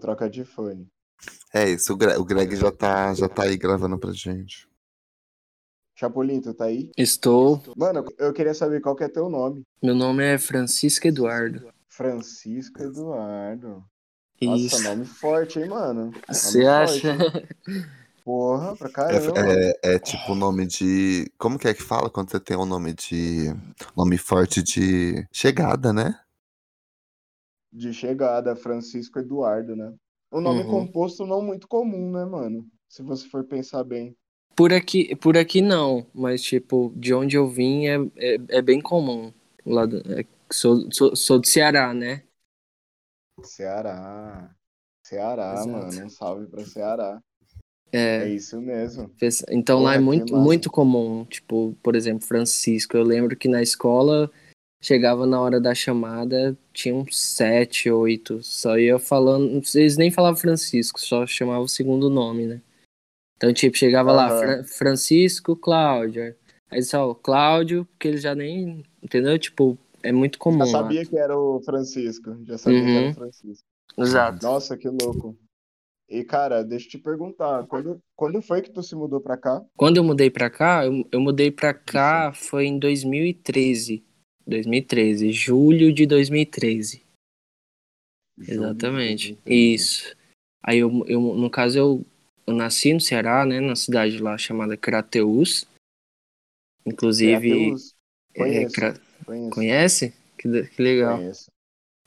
troca de fone. É isso, o Greg, o Greg já, tá, já tá aí gravando pra gente. Chapolin, tu tá aí? Estou. Mano, eu queria saber qual que é teu nome. Meu nome é Francisco Eduardo. Francisco Eduardo. Nossa, Isso. nome forte, hein, mano? Você acha? Porra, pra caramba. É, é, é tipo o nome de. Como que é que fala quando você tem um nome de. Nome forte de chegada, né? De chegada, Francisco Eduardo, né? Um nome Uhum. composto não muito comum, né, mano? Se você for pensar bem. Por aqui, por aqui não, mas tipo, de onde eu vim é, é, é bem comum. Lá do- é, sou, sou, sou do Ceará, né? Ceará. Ceará, Exato. mano. Um salve pra Ceará. É É, isso mesmo. então lá é muito, muito comum. Tipo, por exemplo, Francisco. Eu lembro que na escola chegava na hora da chamada, tinha uns sete, oito. Só ia falando. Eles nem falavam Francisco, só chamavam o segundo nome, né? Então, tipo, chegava lá, Aham. Fra- Francisco, Cláudio. Aí só, Cláudio, porque ele já nem. Entendeu? Tipo, é muito comum. Já lá. sabia que era o Francisco. Já sabia que era Uhum. o Francisco. Exato. Nossa, que louco. E, cara, deixa eu te perguntar, quando, quando foi que tu se mudou pra cá? Quando eu mudei pra cá, eu, eu mudei pra cá foi em 2013. 2013, julho de 2013. Julho de Exatamente. 2013. Isso. Aí eu, eu no caso eu, eu nasci no Ceará, né, na cidade lá chamada Crateús. Inclusive, Crateús. é, Conheço, Cra- conheço, conhece? Que, que legal. conheço.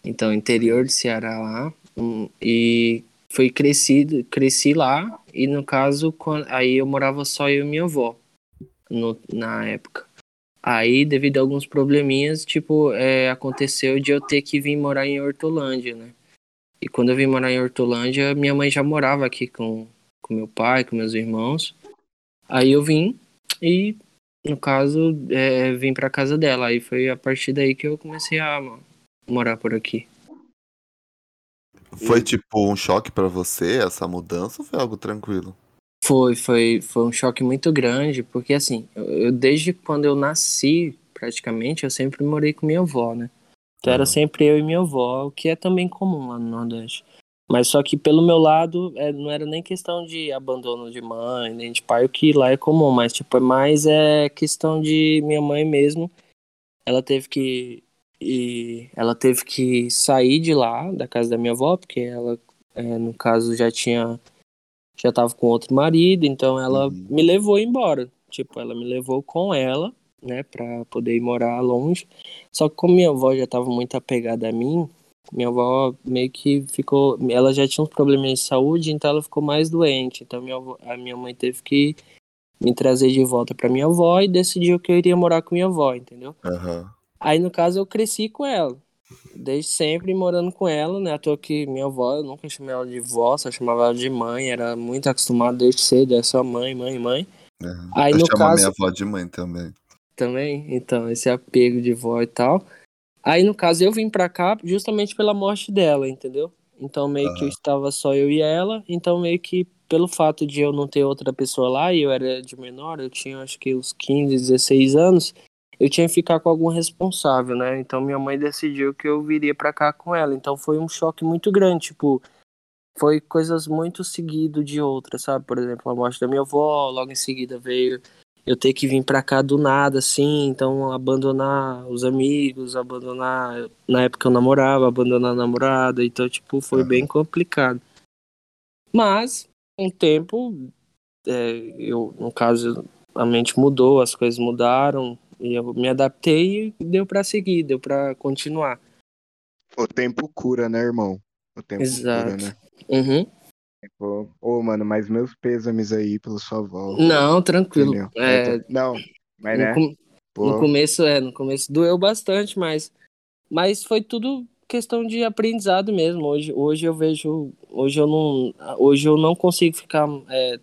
Então, interior do Ceará lá. E foi crescido, cresci lá. E no caso, quan- aí eu morava só eu e minha avó no- na época. Aí, devido a alguns probleminhas, tipo, é, aconteceu de eu ter que vir morar em Hortolândia, né? E quando eu vim morar em Hortolândia, minha mãe já morava aqui com, com meu pai, com meus irmãos. Aí eu vim e, no caso, é, vim pra casa dela. Aí foi a partir daí que eu comecei a mo- morar por aqui. Foi E- tipo um choque pra você essa mudança ou foi algo tranquilo? Foi, foi, foi um choque muito grande, porque assim, eu, eu- desde quando eu nasci, praticamente, eu sempre morei com minha avó, né? Então era sempre eu e minha avó, o que é também comum lá no Nordeste. Mas só que pelo meu lado, é, não era nem questão de abandono de mãe, nem de pai, o que lá é comum, mas tipo, é mais é questão de minha mãe mesmo. Ela teve que e ela teve que sair de lá, da casa da minha avó, porque ela, é, no caso, já tinha já tava com outro marido, então ela Uhum. me levou embora. Tipo, ela me levou com ela, né, pra poder ir morar longe. Só que como minha avó já tava muito apegada a mim, minha avó meio que ficou, ela já tinha uns problemas de saúde, então ela ficou mais doente. Então minha avó- a minha mãe teve que me trazer de volta pra minha avó e decidiu que eu iria morar com minha avó, entendeu? Aham. Aí, no caso, eu cresci com ela. Desde sempre morando com ela, né? À toa que minha avó, eu nunca chamei ela de vó, só chamava ela de mãe. Era muito acostumado desde cedo, é só mãe, mãe, mãe. aham. Aí, Eu no chamo caso, minha avó de mãe também. também, então, esse apego de vó e tal. Aí, no caso, eu vim pra cá justamente pela morte dela, entendeu? Então, meio que eu estava só eu e ela. Então, meio que pelo fato de eu não ter outra pessoa lá e eu era de menor, eu tinha acho que uns 15, 16 anos, eu tinha que ficar com algum responsável, né? Então, minha mãe decidiu que eu viria pra cá com ela. Então, foi um choque muito grande, tipo. Foi coisas muito seguido de outras, sabe? Por exemplo, a morte da minha avó, logo em seguida veio eu ter que vir pra cá do nada, assim, então abandonar os amigos, abandonar. Na época eu namorava, abandonar a namorada, então, tipo, foi bem complicado. Mas, com o tempo, é, eu, no caso, a mente mudou, as coisas mudaram, e eu me adaptei e deu pra seguir, deu pra continuar. O tempo cura, né, irmão? O tempo Exato. cura, né? Uhum. Ô, mano, mas meus pêsames aí pela sua volta. Não, tranquilo. É, Não, mas no né? com- No começo, é, no começo doeu bastante, mas, mas foi tudo questão de aprendizado mesmo. Hoje, hoje eu vejo, hoje eu não, hoje eu não consigo ficar é,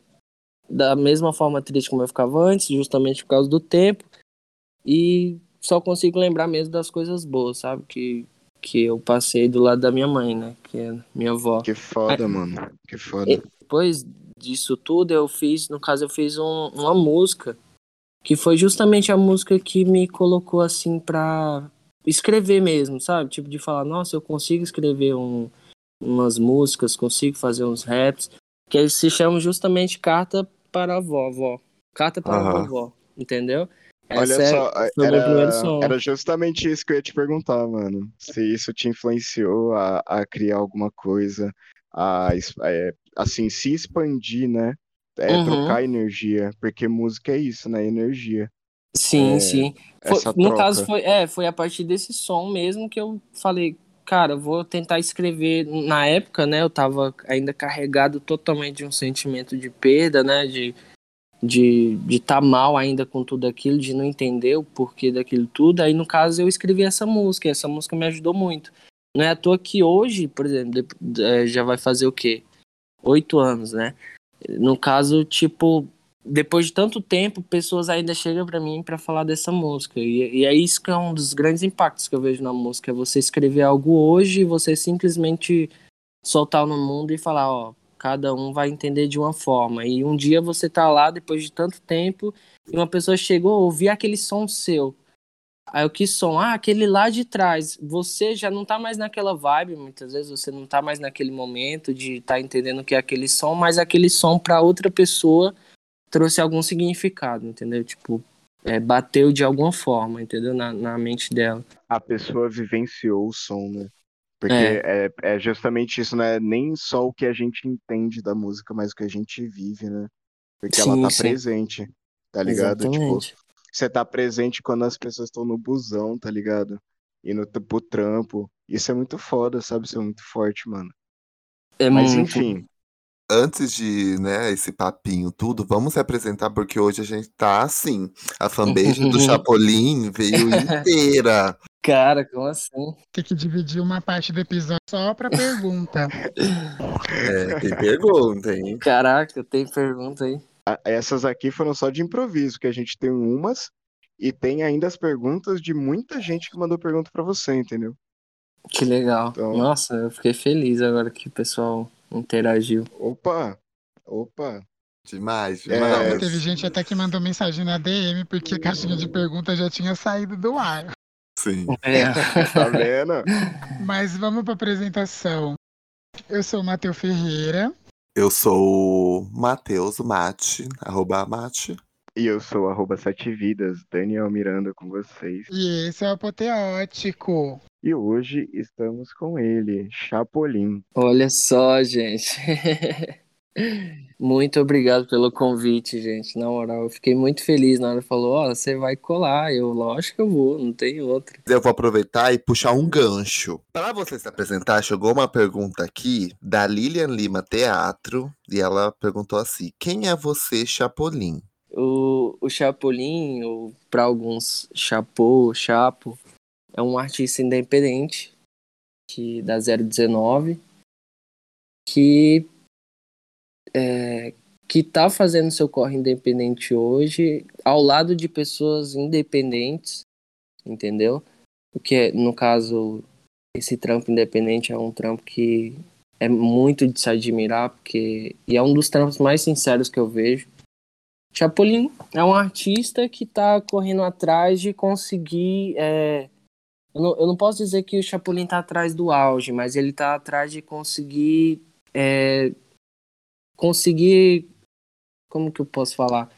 da mesma forma triste como eu ficava antes, justamente por causa do tempo, e só consigo lembrar mesmo das coisas boas, sabe? Que, que eu passei do lado da minha mãe, né? Que é minha avó. que foda, mano. Que foda. E- Depois disso tudo, eu fiz, no caso, eu fiz um- uma música que foi justamente a música que me colocou assim pra, escrever mesmo, sabe? Tipo, de falar, nossa, eu consigo escrever um, umas músicas, consigo fazer uns raps, que se chama justamente Carta para a Vovó. Carta para a Vovó, entendeu? Olha é- só, era, era justamente isso que eu ia te perguntar, mano. Se isso te influenciou a, a criar alguma coisa, a, es- é, assim, se expandir, né? É, Uhum. trocar energia, porque música é isso, né? Energia. Sim, É, sim. Foi- no troca. caso, foi, é, foi a partir desse som mesmo que eu falei, cara, vou tentar escrever. Na época, né, eu tava ainda carregado totalmente de um sentimento de perda, né, de de estar mal ainda com tudo aquilo, de não entender o porquê daquilo tudo. Aí, no caso, eu escrevi essa música, e essa música me ajudou muito. Não é à toa que hoje, por exemplo, é, já vai fazer o quê? Oito anos, né? No caso, tipo, depois de tanto tempo, pessoas ainda chegam pra mim pra falar dessa música. E, e é isso que é um dos grandes impactos que eu vejo na música. É você escrever algo hoje e você simplesmente soltar no mundo e falar, ó, cada um vai entender de uma forma. E um dia você tá lá, depois de tanto tempo, e uma pessoa chegou, ouvir aquele som seu. Aí o que som? Ah, aquele lá de trás. Você já não tá mais naquela vibe, muitas vezes você não tá mais naquele momento de estar tá entendendo o que é aquele som, mas aquele som para outra pessoa trouxe algum significado, entendeu? Tipo, é, bateu de alguma forma, entendeu? Na, na mente dela. A pessoa vivenciou o som, né? Porque é. é, justamente isso, né? Nem só o que a gente entende da música, mas o que a gente vive, né? Porque ela Sim, tá sim. presente, tá ligado? Tipo, Exatamente. você tá presente quando as pessoas estão no busão, tá ligado? Indo t- pro trampo. Isso é muito foda, sabe? Isso é muito forte, mano. É Mas muito. enfim, Antes de, né, esse papinho tudo, vamos se apresentar porque hoje a gente tá assim. A fanbase do Chapolin veio inteira. Cara, como assim? Tem que dividir uma parte do episódio só pra pergunta. É, tem pergunta, hein? Caraca, tem pergunta aí. essas aqui foram só de improviso, que a gente tem umas e tem ainda as perguntas de muita gente que mandou pergunta pra você, entendeu? Que legal. Então- Nossa, eu fiquei feliz agora que o pessoal interagiu. Opa, opa. Demais, É, demais. Teve gente até que mandou mensagem na DM porque a caixinha de pergunta já tinha saído do ar. Sim. É. Tá vendo? Mas vamos pra apresentação. Eu sou o Matheus Ferreira. Eu sou o Matheus Mate, arroba Mate. E eu sou arroba Sete Vidas, Daniel Miranda com vocês. E esse é o Apoteótico. E hoje estamos com ele, Chapolin. Olha só, gente. Muito obrigado pelo convite, gente. Na moral, eu fiquei muito feliz na hora que falou, ó, você vai colar. Eu, lógico que eu vou, não tem outra. Eu vou aproveitar e puxar um gancho. Para você se apresentar, chegou uma pergunta aqui da Lilian Lima Teatro e ela perguntou assim: Quem é você, Chapolin? O, o Chapolin, ou para alguns Chapo, Chapo, é um artista independente que da 019 que é, que tá fazendo seu corre independente hoje ao lado de pessoas independentes, entendeu? Porque no caso esse trampo independente é um trampo que é muito de se admirar, porque e é um dos trampos mais sinceros que eu vejo. Chapolin é um artista que tá correndo atrás de conseguir. é, eu, não, eu não posso dizer que o Chapolin tá atrás do auge, mas ele tá atrás de conseguir. é, conseguir. Como que eu posso falar?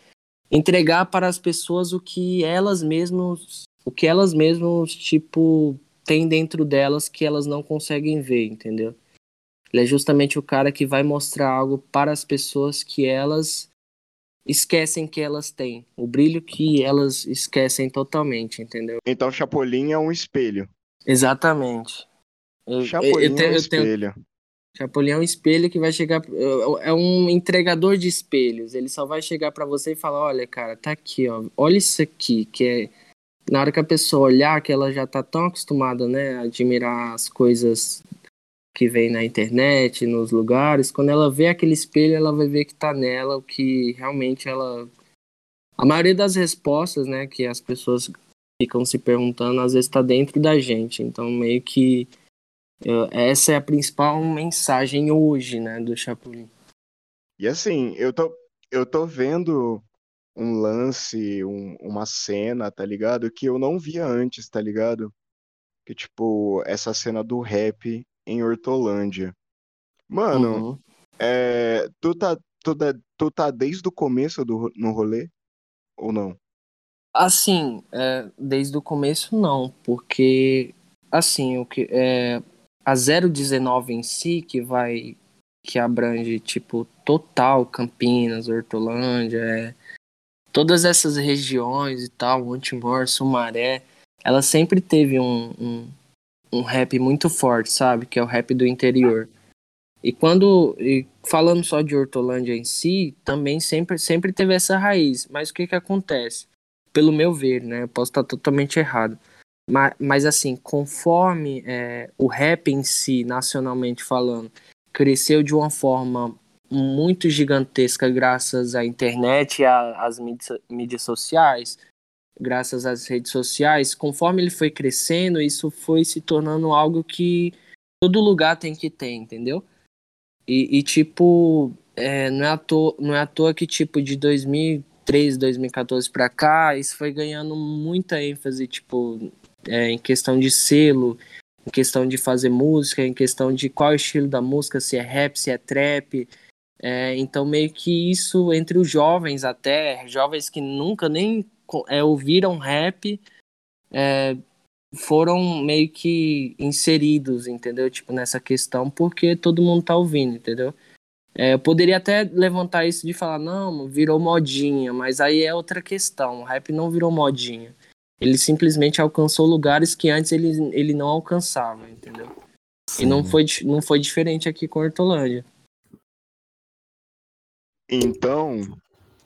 Entregar para as pessoas o que elas mesmas. O que elas mesmas, tipo, têm dentro delas que elas não conseguem ver, entendeu? Ele é justamente o cara que vai mostrar algo para as pessoas que elas esquecem que elas têm. O brilho que elas esquecem totalmente, entendeu? Então, Chapolin é um espelho. Exatamente. Eu, Chapolin eu, te- é um eu tenho- espelho. Chapolin é um espelho que vai chegar. É um entregador de espelhos. Ele só vai chegar pra você e falar: olha, cara, tá aqui, ó. Olha isso aqui. Que é. Na hora que a pessoa olhar, que ela já tá tão acostumada, né, a admirar as coisas que vem na internet, nos lugares, quando ela vê aquele espelho, ela vai ver que tá nela o que realmente ela. A maioria das respostas, né, que as pessoas ficam se perguntando, às vezes tá dentro da gente. Então, meio que. Eu- essa é a principal mensagem hoje, né, do Chapolin. E assim, eu tô, eu tô vendo um lance, um- uma cena, tá ligado? Que eu não via antes, tá ligado? que, tipo, essa cena do rap em Hortolândia. Mano, Uhum. é, tu, tá, tu, tá, tu tá desde o começo do, no rolê? Ou não? Assim, é, desde o começo não, porque assim, o que é a 019 em si que vai que abrange tipo total Campinas, Hortolândia, é, todas essas regiões e tal, Montemor, Sumaré, ela sempre teve um, um, um rap muito forte, sabe? Que é o rap do interior. E quando e falando só de Hortolândia em si, também sempre sempre teve essa raiz. Mas o que que acontece? pelo meu ver, né? Eu posso estar totalmente errado. Mas, mas assim, conforme é, o rap em si, nacionalmente falando, cresceu de uma forma muito gigantesca graças à internet e às mídias, mídias sociais, graças às redes sociais, conforme ele foi crescendo, isso foi se tornando algo que todo lugar tem que ter, entendeu? E, e, tipo, é, não, é à toa, não é à toa que, tipo, de 2013, 2014 pra cá, isso foi ganhando muita ênfase, tipo, é, em questão de selo, em questão de fazer música, em questão de qual estilo da música, se é rap, se é trap. É, então, meio que isso entre os jovens até, jovens que nunca nem é, ouviram rap, é, foram meio que inseridos, entendeu? Tipo, nessa questão, porque todo mundo tá ouvindo, entendeu? É, eu poderia até levantar isso de falar, não, virou modinha, mas aí é outra questão. O rap não virou modinha. Ele simplesmente alcançou lugares que antes ele, ele não alcançava, entendeu? E não Sim. foi, não foi diferente aqui com a Hortolândia. Então,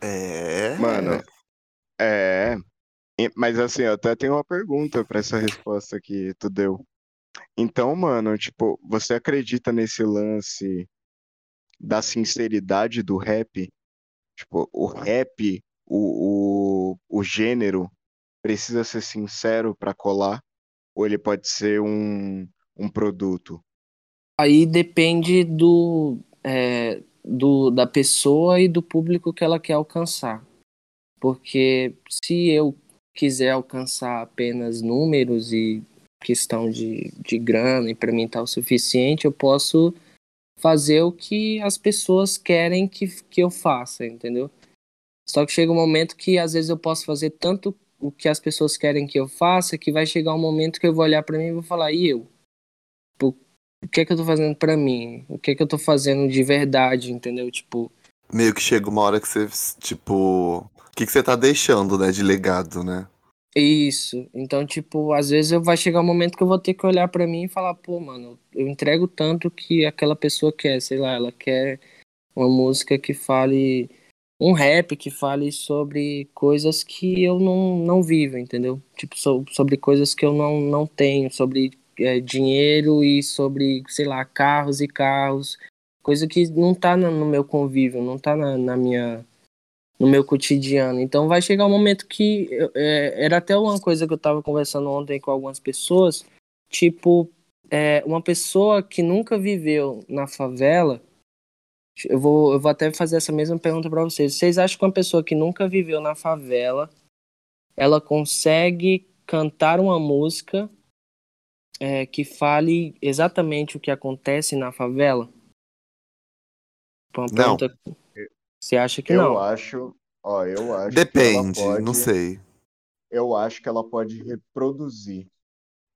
É. Mano, é. Mas assim, eu até tenho uma pergunta pra essa resposta que tu deu. Então, mano, tipo, você acredita nesse lance da sinceridade do rap? Tipo, o rap, o, o, o gênero, precisa ser sincero pra colar? Ou ele pode ser um, um produto? Aí depende do, é, do da pessoa e do público que ela quer alcançar. Porque se eu quiser alcançar apenas números e questão de, de grana e para mim tá o suficiente, eu posso fazer o que as pessoas querem que, que eu faça, entendeu? Só que chega um momento que às vezes eu posso fazer tanto o que as pessoas querem que eu faça que vai chegar um momento que eu vou olhar para mim e vou falar, e eu? O que é que eu tô fazendo pra mim? O que é que eu tô fazendo de verdade, entendeu? Tipo, Meio que chega uma hora que você, tipo. Que, que você tá deixando, né, de legado, né? isso. Então, tipo, às vezes eu vai chegar um momento que eu vou ter que olhar pra mim e falar, pô, mano, eu entrego tanto que aquela pessoa quer, sei lá, ela quer uma música que fale um rap que fale sobre coisas que eu não, não vivo, entendeu? Tipo, so- sobre coisas que eu não, não tenho, sobre é, dinheiro e sobre, sei lá, carros e carros, coisa que não tá no, no meu convívio, não tá na, na minha no meu cotidiano. Então vai chegar um momento que é, era até uma coisa que eu tava conversando ontem com algumas pessoas, tipo, é, uma pessoa que nunca viveu na favela, eu vou, eu vou até fazer essa mesma pergunta para vocês. Vocês acham que uma pessoa que nunca viveu na favela, ela consegue cantar uma música é, que fale exatamente o que acontece na favela? Uma Não. pergunta. Você acha que Eu não? acho, ó, eu acho que Depende, ela pode, não sei. eu acho que ela pode reproduzir,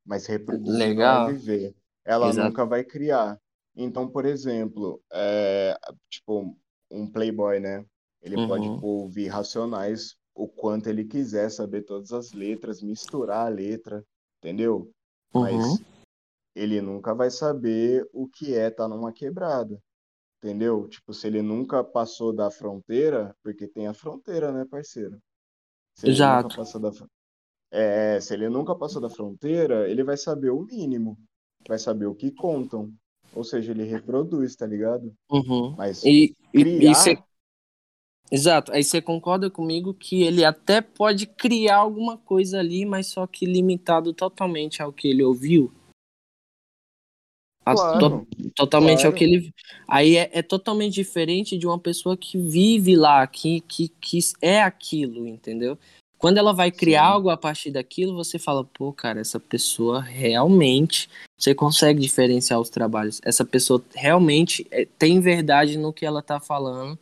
mas reproduzir não Legal. é viver. Ela Exato. nunca vai criar. Então, por exemplo, é, tipo, um playboy, né? Ele pode Uhum. tipo, ouvir Racionais o quanto ele quiser, saber todas as letras, misturar a letra, entendeu? Mas Uhum. ele nunca vai saber o que é estar numa quebrada, entendeu? Tipo, se ele nunca passou da fronteira, porque tem a fronteira, né, parceiro? Se ele Exato. nunca passou da fron- é, se ele nunca passou da fronteira, ele vai saber o mínimo, vai saber o que contam. Ou seja, ele reproduz, tá ligado? Uhum. Mas E, e, criar, e cê- Exato, aí você concorda comigo que ele até pode criar alguma coisa ali, mas só que limitado totalmente ao que ele ouviu. A- to- claro, totalmente ao claro. que ele. Aí é, é totalmente diferente de uma pessoa que vive lá, que, que, que é aquilo, entendeu? Quando ela vai criar Sim. algo a partir daquilo, você fala, pô, cara, essa pessoa realmente. Você consegue diferenciar os trabalhos. Essa pessoa realmente é, tem verdade no que ela tá falando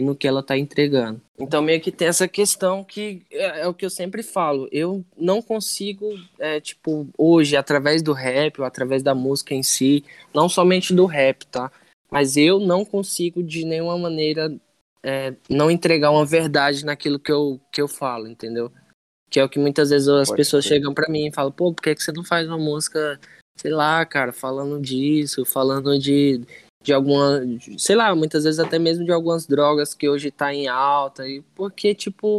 e no que ela tá entregando. Então, meio que tem essa questão que é, é o que eu sempre falo. Eu não consigo, é, tipo, hoje, através do rap ou através da música em si, não somente do rap, tá? Mas eu não consigo de nenhuma maneira é, não entregar uma verdade naquilo que eu, que eu falo, entendeu? Que é o que muitas vezes as Pode pessoas crer. chegam pra mim e falam, pô, por que, que você não faz uma música, sei lá, cara, falando disso, falando de, de alguma, sei lá, muitas vezes até mesmo de algumas drogas que hoje tá em alta, e porque, tipo.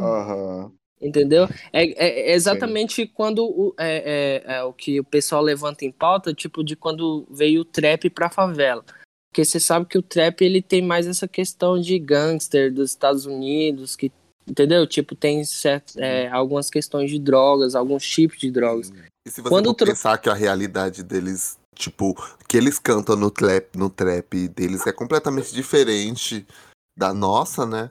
Entendeu? É, é- é exatamente quando o, é, é- é o que o pessoal levanta em pauta, tipo, de quando veio o trap pra favela. Porque você sabe que o trap ele tem mais essa questão de gangster dos Estados Unidos, que, entendeu? Tipo, tem certo, é, algumas questões de drogas, alguns tipos de drogas. E se você Quando pensar que a realidade deles, tipo, que eles cantam no trap, no trap deles é completamente diferente da nossa, né?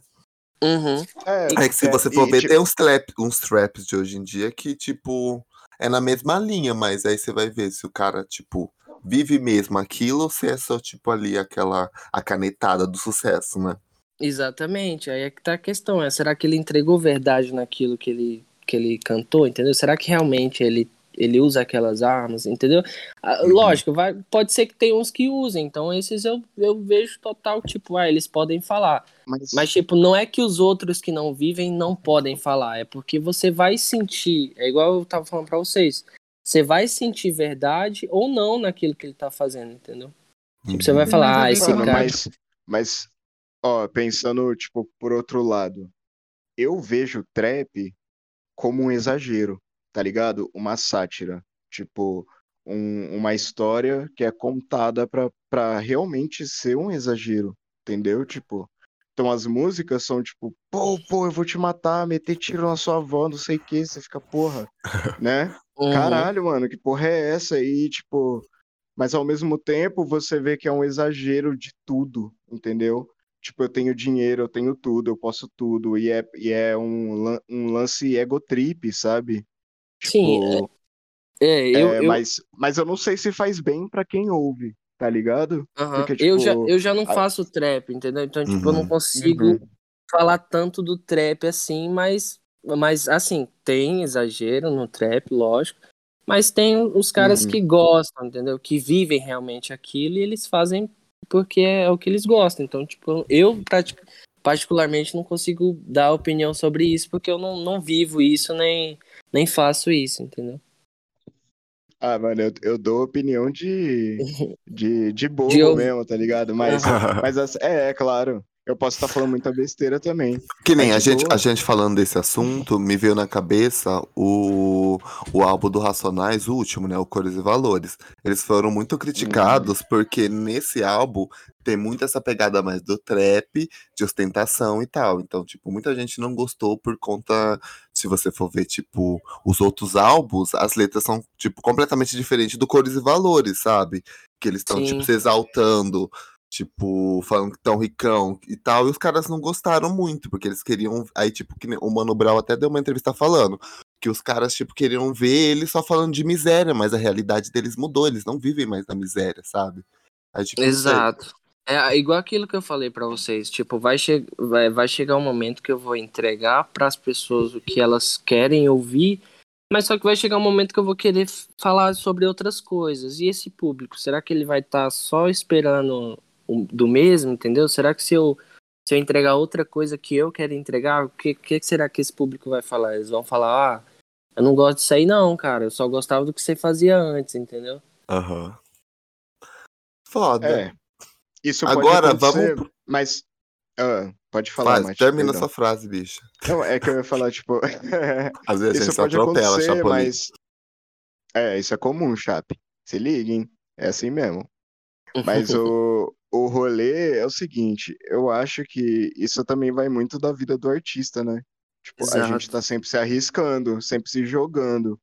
Uhum. É que se você for ver, tipo, tem uns, trap, uns traps de hoje em dia que, tipo, é na mesma linha, mas aí você vai ver se o cara, tipo, vive mesmo aquilo ou se é só, tipo, ali aquela a canetada do sucesso, né? Exatamente, aí é que tá a questão, é, será que ele entregou verdade naquilo que ele, que ele cantou, entendeu? Será que realmente ele, ele usa aquelas armas, entendeu? Ah, Uhum. Lógico, vai, pode ser que tem uns que usem, então esses eu, eu vejo total, tipo, ah, eles podem falar, mas, mas tipo, não é que os outros que não vivem não podem falar, é porque você vai sentir, é igual eu tava falando pra vocês, você vai sentir verdade ou não naquilo que ele tá fazendo, entendeu? Tipo, você vai Tem falar, ah, esse cara... mas, mas, ó, pensando, tipo, por outro lado, eu vejo trap como um exagero, tá ligado? Uma sátira. Tipo, um- uma história que é contada pra, pra realmente ser um exagero, entendeu? Tipo, então as músicas são tipo, pô, pô, eu vou te matar, meter tiro na sua avó, não sei o que, você fica, porra, né? Uhum. Caralho, mano, que porra é essa? E, tipo, mas ao mesmo tempo você vê que é um exagero de tudo, entendeu? Tipo, eu tenho dinheiro, eu tenho tudo, eu posso tudo, e é, e é um, um lance ego trip, Sim, Tipo, É, eu, é, eu, mas, mas eu não sei se faz bem pra quem ouve, tá ligado? Porque, eu, já, tipo, eu já não a- faço trap, entendeu? Então, tipo, eu não Uhum. consigo Uhum. falar tanto do trap assim, mas, mas assim, tem exagero no trap, lógico. Mas tem os caras Uhum. que gostam, entendeu? Que vivem realmente aquilo e eles fazem porque é o que eles gostam. Então, tipo, eu particularmente não consigo dar opinião sobre isso porque eu não, não vivo isso nem, nem faço isso, entendeu? Ah, mano, eu, eu dou opinião de, de, de bobo De mesmo, tá ligado? Mas, mas assim, é, é claro, eu posso estar falando muita besteira também. Que nem É a gente, boa. a gente falando desse assunto, me veio na cabeça o, o álbum do Racionais, o último, né? O Cores e Valores. Eles foram muito criticados porque nesse álbum tem muito essa pegada mais do trap, de ostentação e tal. Então, tipo, muita gente não gostou por conta, se você for ver, tipo, os outros álbuns, as letras são, tipo, completamente diferentes do Cores e Valores, sabe? Que eles estão, tipo, se exaltando tipo, falando que tão ricão e tal, e os caras não gostaram muito, porque eles queriam, aí, tipo, que o Mano Brown até deu uma entrevista falando, que os caras, tipo, queriam ver ele só falando de miséria, mas a realidade deles mudou, eles não vivem mais na miséria, sabe? Aí, tipo. Exato. É igual aquilo que eu falei pra vocês, tipo, vai, che vai, vai chegar um momento que eu vou entregar pras pessoas o que elas querem ouvir, mas só que vai chegar um momento que eu vou querer falar sobre outras coisas. E esse público, será que ele vai estar só esperando o- do mesmo, entendeu? Será que se eu se eu entregar outra coisa que eu quero entregar, o que, que será que esse público vai falar? Eles vão falar, ah, eu não gosto disso aí não, cara, eu só gostava do que você fazia antes, entendeu? Aham. Foda. É, isso pode Agora, acontecer, vamos. mas... ah, pode falar, Faz, Mati, termina perdão. sua frase, bicha. Não, é que eu ia falar, tipo... Às vezes a Isso gente só pode atropela, acontecer, Chapolin. mas. É, isso é comum, Chape. Se liguem, é assim mesmo. Mas o, o rolê é o seguinte: eu acho que isso também vai muito da vida do artista, né? Tipo, a Exato. gente tá sempre se arriscando, sempre se jogando.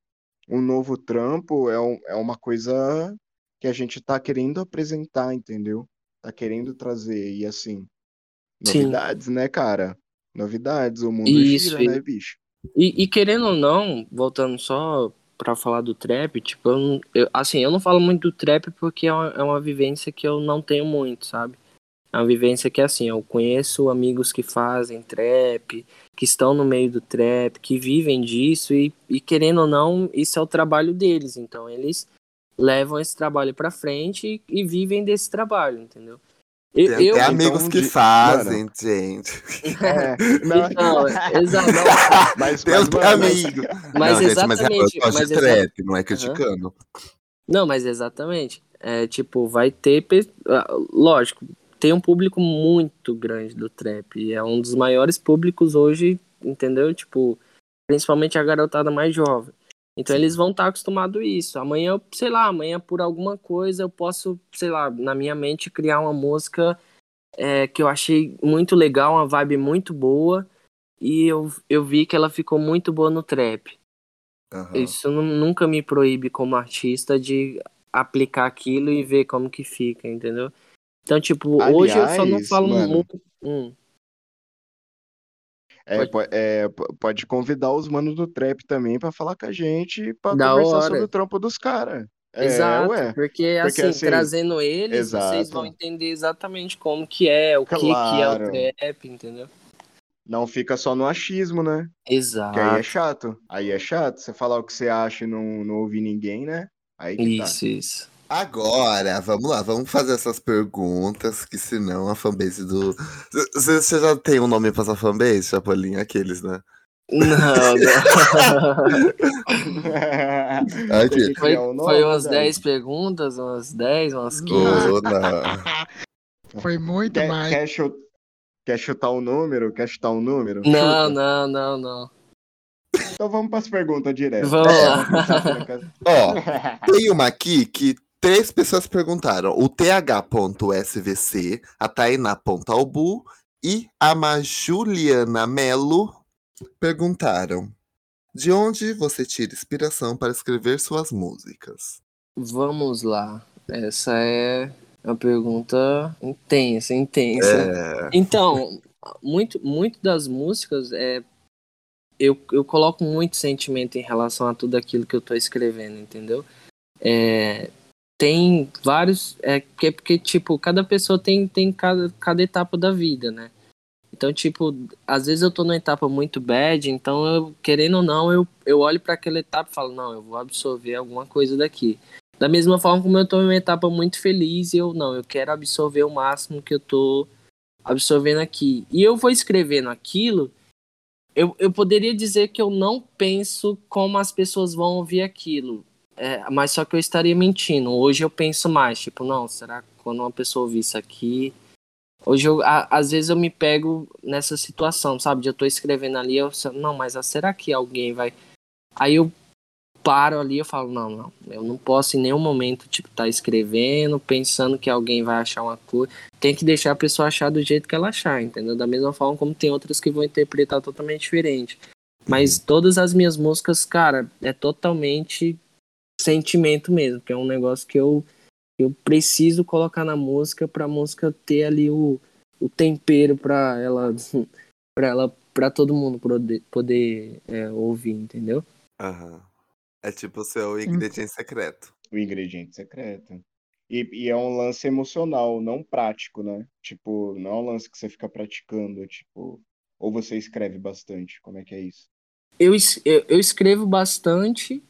Um novo trampo é, um- é uma coisa que a gente tá querendo apresentar, entendeu? Tá querendo trazer. E assim, Sim. novidades, né, cara? Novidades, o mundo Isso, gira, e- né, bicho? E, e querendo ou não, voltando só pra falar do trap, tipo, eu, não- eu- assim, eu não falo muito do trap porque é uma, é uma vivência que eu não tenho muito, sabe? É uma vivência que, assim, eu conheço amigos que fazem trap, que estão no meio do trap, que vivem disso e, e querendo ou não, isso é o trabalho deles. Então, eles levam esse trabalho pra frente e, e vivem desse trabalho, entendeu? Eu, Tem eu- até amigos então, que de- fazem, gente. É, não, Então, exato. mas, Tem mas, mano, amigo. Mas não, gente, mas é exatamente. mas de exa- trap, não é criticando. Não, mas exatamente. É, tipo, vai ter. pe- ah, Lógico, tem um público muito grande do trap. E é um dos maiores públicos hoje, entendeu? Tipo, principalmente a garotada mais jovem. Então eles vão estar acostumados a isso. Amanhã, eu- sei lá, amanhã por alguma coisa eu posso, sei lá, na minha mente criar uma música é, que eu achei muito legal, uma vibe muito boa. E eu, eu vi que ela ficou muito boa no trap. Aham. Isso nu- nunca me proíbe como artista de aplicar aquilo e ver como que fica, entendeu? Então, tipo, hoje eu só não Aliás, falo mano, muito. Hum, É, po- é, po- pode convidar os manos do trap também pra falar com a gente, pra Da conversar hora. sobre o trampo dos caras. É, exato, ué. porque, Porque, assim, assim, trazendo eles, vocês exato. vão entender exatamente como que é, o que que é Claro. o trap, entendeu? Não fica só no achismo, né? Que aí é Exato. chato. Aí é chato. Você falar o que você acha e não, não ouvir ninguém, né? Aí que tá. Isso, isso. Agora, vamos lá, vamos fazer essas perguntas, que senão a fanbase do. Você você já tem um nome pra sua fanbase, Chapolin? Aqueles, né? Não, não. Aqui. Foi, foi umas velho. 10 perguntas, umas 10, umas 15. Ô, não. Foi muito Quer, mais. quer, chu- quer chutar um número? Quer chutar um número? Não, Chuta. não, não, não. Então vamos para as perguntas direto. Vamos lá. começar por aqui. Ó, tem uma aqui que três pessoas perguntaram. O th.svc, a Tainá.albu e a Majuliana Melo perguntaram. De onde você tira inspiração para escrever suas músicas? Vamos lá. Essa é uma pergunta intensa, intensa. É, Então, muito, muito das músicas é eu, eu coloco muito sentimento em relação a tudo aquilo que eu tô escrevendo, entendeu? É, tem vários. É porque, porque, tipo, cada pessoa tem, tem cada, cada etapa da vida, né? Então, tipo, às vezes eu tô numa etapa muito bad, então eu, querendo ou não, eu, eu olho para aquela etapa e falo, não, eu vou absorver alguma coisa daqui. Da mesma forma como eu tô em uma etapa muito feliz, eu não, eu quero absorver o máximo que eu tô absorvendo aqui. E eu vou escrevendo aquilo, eu, eu poderia dizer que eu não penso como as pessoas vão ouvir aquilo. É, mas só que eu estaria mentindo. Hoje eu penso mais, tipo, não, será que quando uma pessoa ouvir isso aqui. Hoje eu, a- às vezes eu me pego nessa situação, sabe? De eu tô escrevendo ali, eu não, mas será que alguém vai. Aí eu paro ali eu falo, não, não, eu não posso em nenhum momento, tipo, tá escrevendo, pensando que alguém vai achar uma coisa. Tem que deixar a pessoa achar do jeito que ela achar, entendeu? Da mesma forma como tem outras que vão interpretar totalmente diferente. Mas todas as minhas músicas, cara, é totalmente sentimento mesmo, que é um negócio que eu, eu preciso colocar na música pra música ter ali o, o tempero pra ela, pra ela, pra todo mundo poder, poder é, ouvir, entendeu? aham. É tipo o seu ingrediente secreto. O ingrediente secreto. E, e é um lance emocional, não prático, né? Tipo, não é um lance que você fica praticando, tipo. Ou você escreve bastante. Como é que é isso? eu, es- eu, eu escrevo bastante,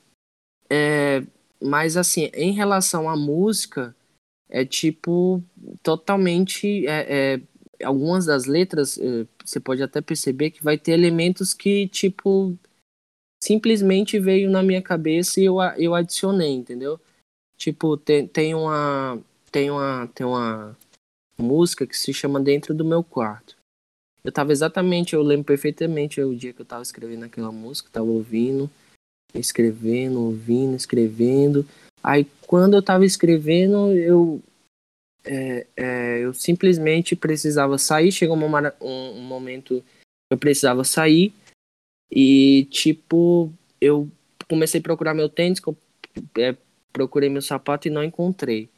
é, mas assim, em relação à música, é tipo totalmente. é, é, algumas das letras, é, você pode até perceber que vai ter elementos que, tipo, simplesmente veio na minha cabeça e eu, eu adicionei, entendeu? Tipo, tem, tem uma. Tem uma. Tem uma música que se chama Dentro do Meu Quarto. Eu tava exatamente, eu lembro perfeitamente o dia que eu tava escrevendo aquela música, tava ouvindo, escrevendo, ouvindo, escrevendo. Aí quando eu tava escrevendo, eu é, é, eu simplesmente precisava sair, chegou um, mara- um- um momento que eu precisava sair e tipo, eu comecei a procurar meu tênis, co- é, procurei meu sapato e não encontrei.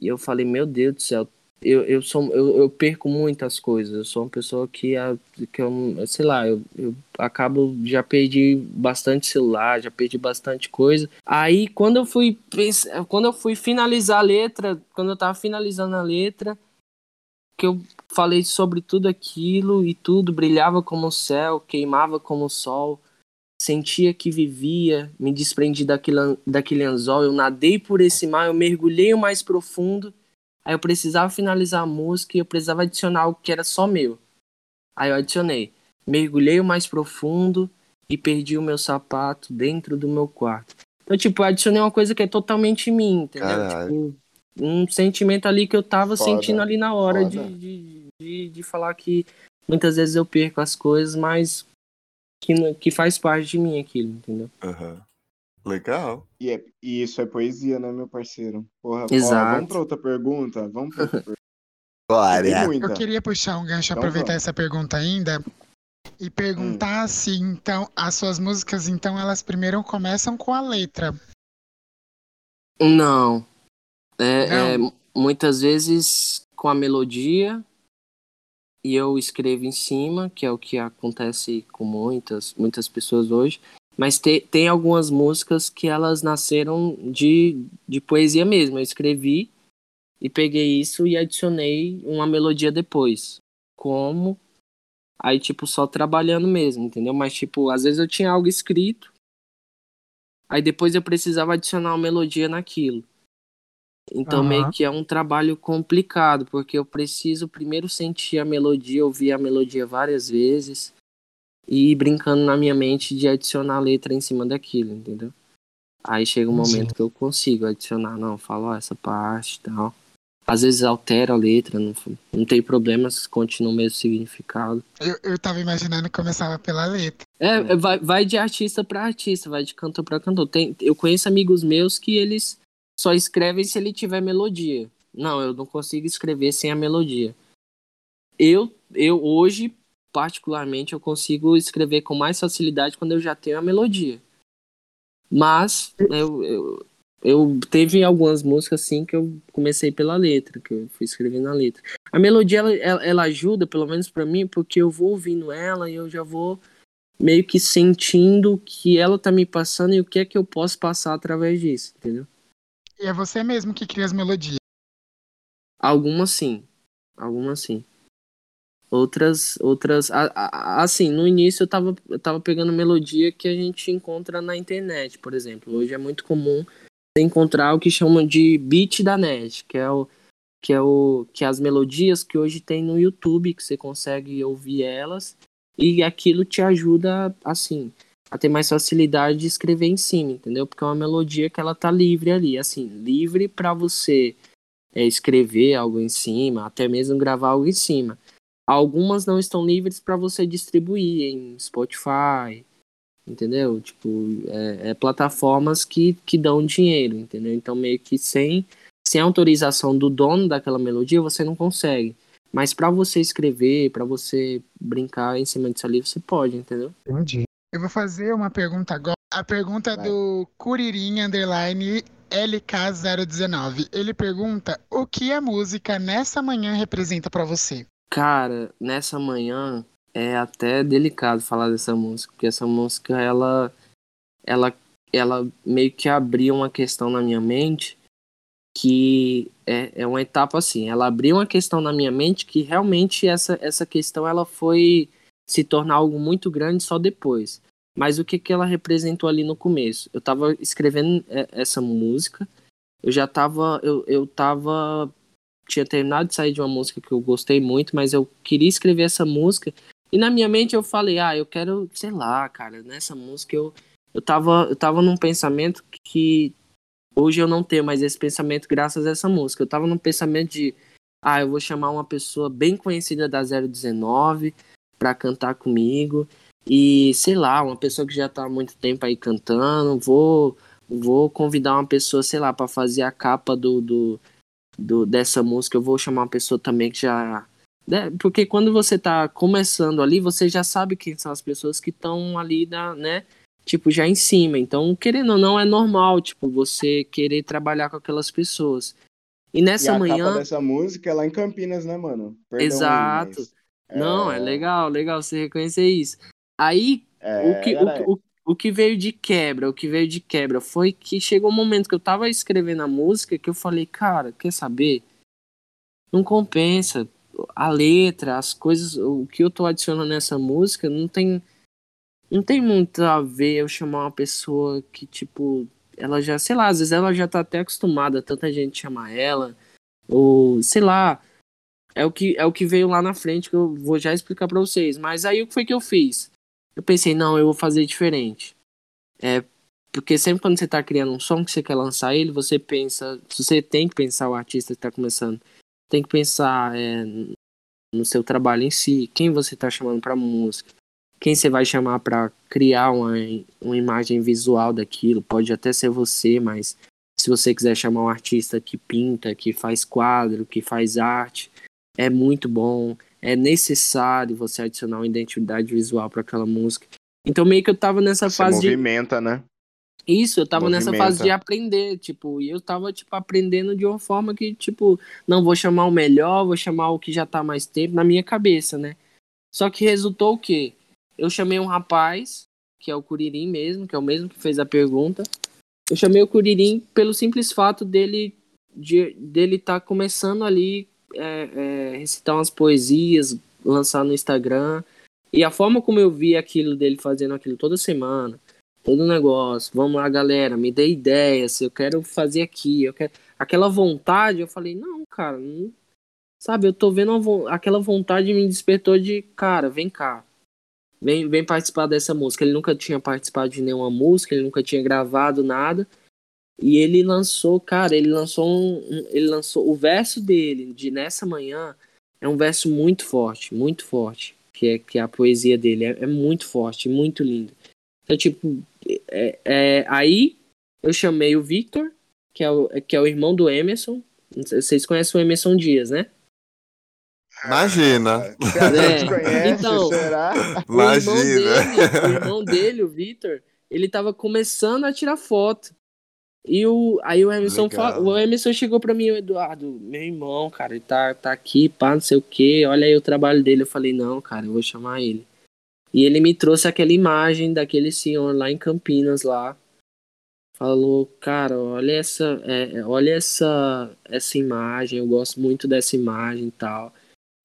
E eu falei, meu Deus do céu, eu, eu, sou, eu, eu perco muitas coisas. Eu sou uma pessoa que, que eu, sei lá, eu, eu acabo, já perdi bastante celular, já perdi bastante coisa. Aí, quando eu fui, quando eu fui finalizar a letra, quando eu tava finalizando a letra, que eu falei sobre tudo aquilo e tudo brilhava como o céu, queimava como o sol, sentia que vivia, me desprendi daquele, daquele anzol, eu nadei por esse mar, eu mergulhei o mais profundo Aí eu precisava finalizar a música e eu precisava adicionar algo que era só meu. Aí eu adicionei. Mergulhei o mais profundo e perdi o meu sapato dentro do meu quarto. Então, tipo, eu adicionei uma coisa que é totalmente mim, entendeu? Tipo, um sentimento ali que eu tava Foda. sentindo ali na hora de, de, de, de, falar que muitas vezes eu perco as coisas, mas que, que faz parte de mim aquilo, entendeu? Uhum. Legal. E, é, e isso é poesia, né, meu parceiro? Porra, Exato. Ó, vamos pra outra pergunta? Vamos pra outra pergunta. Glória. Eu queria puxar um gancho, então, aproveitar vamos. essa pergunta ainda e perguntar hum. se então as suas músicas então elas primeiro começam com a letra. Não. É, Não. É, muitas vezes com a melodia e eu escrevo em cima, que é o que acontece com muitas muitas pessoas hoje. Mas te, tem algumas músicas que elas nasceram de, de poesia mesmo. Eu escrevi e peguei isso e adicionei uma melodia depois. Como? Aí, tipo, só trabalhando mesmo, entendeu? Mas, tipo, às vezes eu tinha algo escrito, aí depois eu precisava adicionar uma melodia naquilo. Então, uhum. meio que é um trabalho complicado, porque eu preciso primeiro sentir a melodia, ouvir a melodia várias vezes e ir brincando na minha mente de adicionar letra em cima daquilo, entendeu? Aí chega um momento Sim. que eu consigo adicionar, não, falo ó, essa parte e tal. Às vezes altera a letra, não, não tem problema se continua o mesmo significado. Eu, eu tava imaginando que começava pela letra. É, é vai, vai de artista para artista, vai de cantor para cantor. Tem, eu conheço amigos meus que eles só escrevem se ele tiver melodia. Não, eu não consigo escrever sem a melodia. Eu, eu hoje, particularmente, eu consigo escrever com mais facilidade quando eu já tenho a melodia. Mas eu, eu, eu teve algumas músicas assim que eu comecei pela letra, que eu fui escrevendo a letra. A melodia ela, ela, ajuda, pelo menos para mim, porque eu vou ouvindo ela e eu já vou meio que sentindo que ela tá me passando e o que é que eu posso passar através disso, entendeu? E é você mesmo que cria as melodias? Algumas sim. Algumas sim. Outras, outras, assim, no início eu tava, eu tava pegando melodia que a gente encontra na internet, por exemplo. Hoje é muito comum encontrar o que chamam de beat da net, que é o que é o que é as melodias que hoje tem no YouTube, que você consegue ouvir elas e aquilo te ajuda assim a ter mais facilidade de escrever em cima, entendeu? Porque é uma melodia que ela tá livre ali, assim, livre para você é, escrever algo em cima, até mesmo gravar algo em cima. Algumas não estão livres para você distribuir em Spotify, entendeu? Tipo, é, é, plataformas que, que dão dinheiro, entendeu? Então, meio que sem, sem autorização do dono daquela melodia, você não consegue. Mas para você escrever, para você brincar em cima disso ali, você pode, entendeu? Entendi. Eu vou fazer uma pergunta agora. A pergunta é do Curirim Underline LK019. Ele pergunta o que a música nessa manhã representa para você. Cara, nessa manhã é até delicado falar dessa música, porque essa música ela ela ela meio que abriu uma questão na minha mente que é, é uma etapa assim, ela abriu uma questão na minha mente que realmente essa essa questão ela foi se tornar algo muito grande só depois. Mas o que que ela representou ali no começo? Eu tava escrevendo é, essa música, eu já tava eu, eu tava tinha terminado de sair de uma música que eu gostei muito, mas eu queria escrever essa música. E na minha mente eu falei, ah, eu quero, sei lá, cara, nessa música eu, eu, tava, eu tava num pensamento que hoje eu não tenho mais esse pensamento graças a essa música. Eu tava num pensamento de, ah, eu vou chamar uma pessoa bem conhecida da 019 para cantar comigo. E sei lá, uma pessoa que já tá há muito tempo aí cantando, vou vou convidar uma pessoa, sei lá, para fazer a capa do, do do, dessa música, eu vou chamar uma pessoa também que já. Né? Porque quando você tá começando ali, você já sabe quem são as pessoas que estão ali, da, né? Tipo, já em cima. Então, querendo ou não, é normal, tipo, você querer trabalhar com aquelas pessoas. E nessa e a manhã. capa dessa música é lá em Campinas, né, mano? Perdão aí, Exato. mas- Não, é legal, legal você reconhecer isso. Aí, É, o, que, o, o, o que veio de quebra, o que veio de quebra foi que chegou um momento que eu tava escrevendo a música que eu falei, cara, quer saber? Não compensa. A letra, as coisas, o que eu tô adicionando nessa música não tem. Não tem muito a ver eu chamar uma pessoa que, tipo, ela já, sei lá, às vezes ela já tá até acostumada, tanta gente chamar ela, ou sei lá, é o que é o que veio lá na frente que eu vou já explicar pra vocês. Mas aí o que foi que eu fiz? Eu pensei, não, eu vou fazer diferente. É porque sempre quando você tá criando um som que você quer lançar ele, você pensa, você tem que pensar o artista que tá começando, tem que pensar é, no seu trabalho em si, quem você tá chamando pra música, quem você vai chamar pra criar uma, uma imagem visual daquilo, pode até ser você, mas se você quiser chamar um artista que pinta, que faz quadro, que faz arte, é muito bom, é necessário você adicionar uma identidade visual para aquela música. Então meio que eu tava nessa Você fase de movimenta, né? isso, eu tava nessa Movimenta. fase de aprender, tipo, e eu tava tipo aprendendo de uma forma que tipo, não vou chamar o melhor, vou chamar o que já tá mais tempo na minha cabeça, né? Só que resultou o quê? Eu chamei um rapaz, que é o Curirim mesmo, que é o mesmo que fez a pergunta. Eu chamei o Curirim pelo simples fato dele de, dele tá começando ali é, é, recitar umas poesias, lançar no Instagram. E a forma como eu vi aquilo dele fazendo aquilo toda semana, todo negócio, vamos lá, galera, me dê ideias, eu quero fazer aqui, eu quero. Aquela vontade, eu falei, não, cara, não... sabe, eu tô vendo vo- aquela vontade me despertou de, cara, vem cá. Vem, vem participar dessa música. Ele nunca tinha participado de nenhuma música, ele nunca tinha gravado nada. E ele lançou, cara, ele lançou um, um- ele lançou o verso dele de nessa manhã é um verso muito forte, muito forte, que é que é a poesia dele é, é muito forte, muito lindo. Então tipo, é, é- aí eu chamei o Victor, que é o que é o irmão do Emerson. Não sei- Vocês conhecem o Emerson Dias, né? Imagina. Até É, desconhece, então. será? O irmão Imagina. dele, o irmão dele, o Victor, ele tava começando a tirar foto. E o, aí o Emerson, Legal. fa- o Emerson chegou pra mim, o Eduardo, meu irmão, cara, ele tá, tá aqui, pá, não sei o que, olha aí o trabalho dele. Eu falei, não, cara, eu vou chamar ele. E ele me trouxe aquela imagem daquele senhor lá em Campinas, lá. Falou, cara, olha essa, é, é, olha essa, essa imagem, eu gosto muito dessa imagem e tal.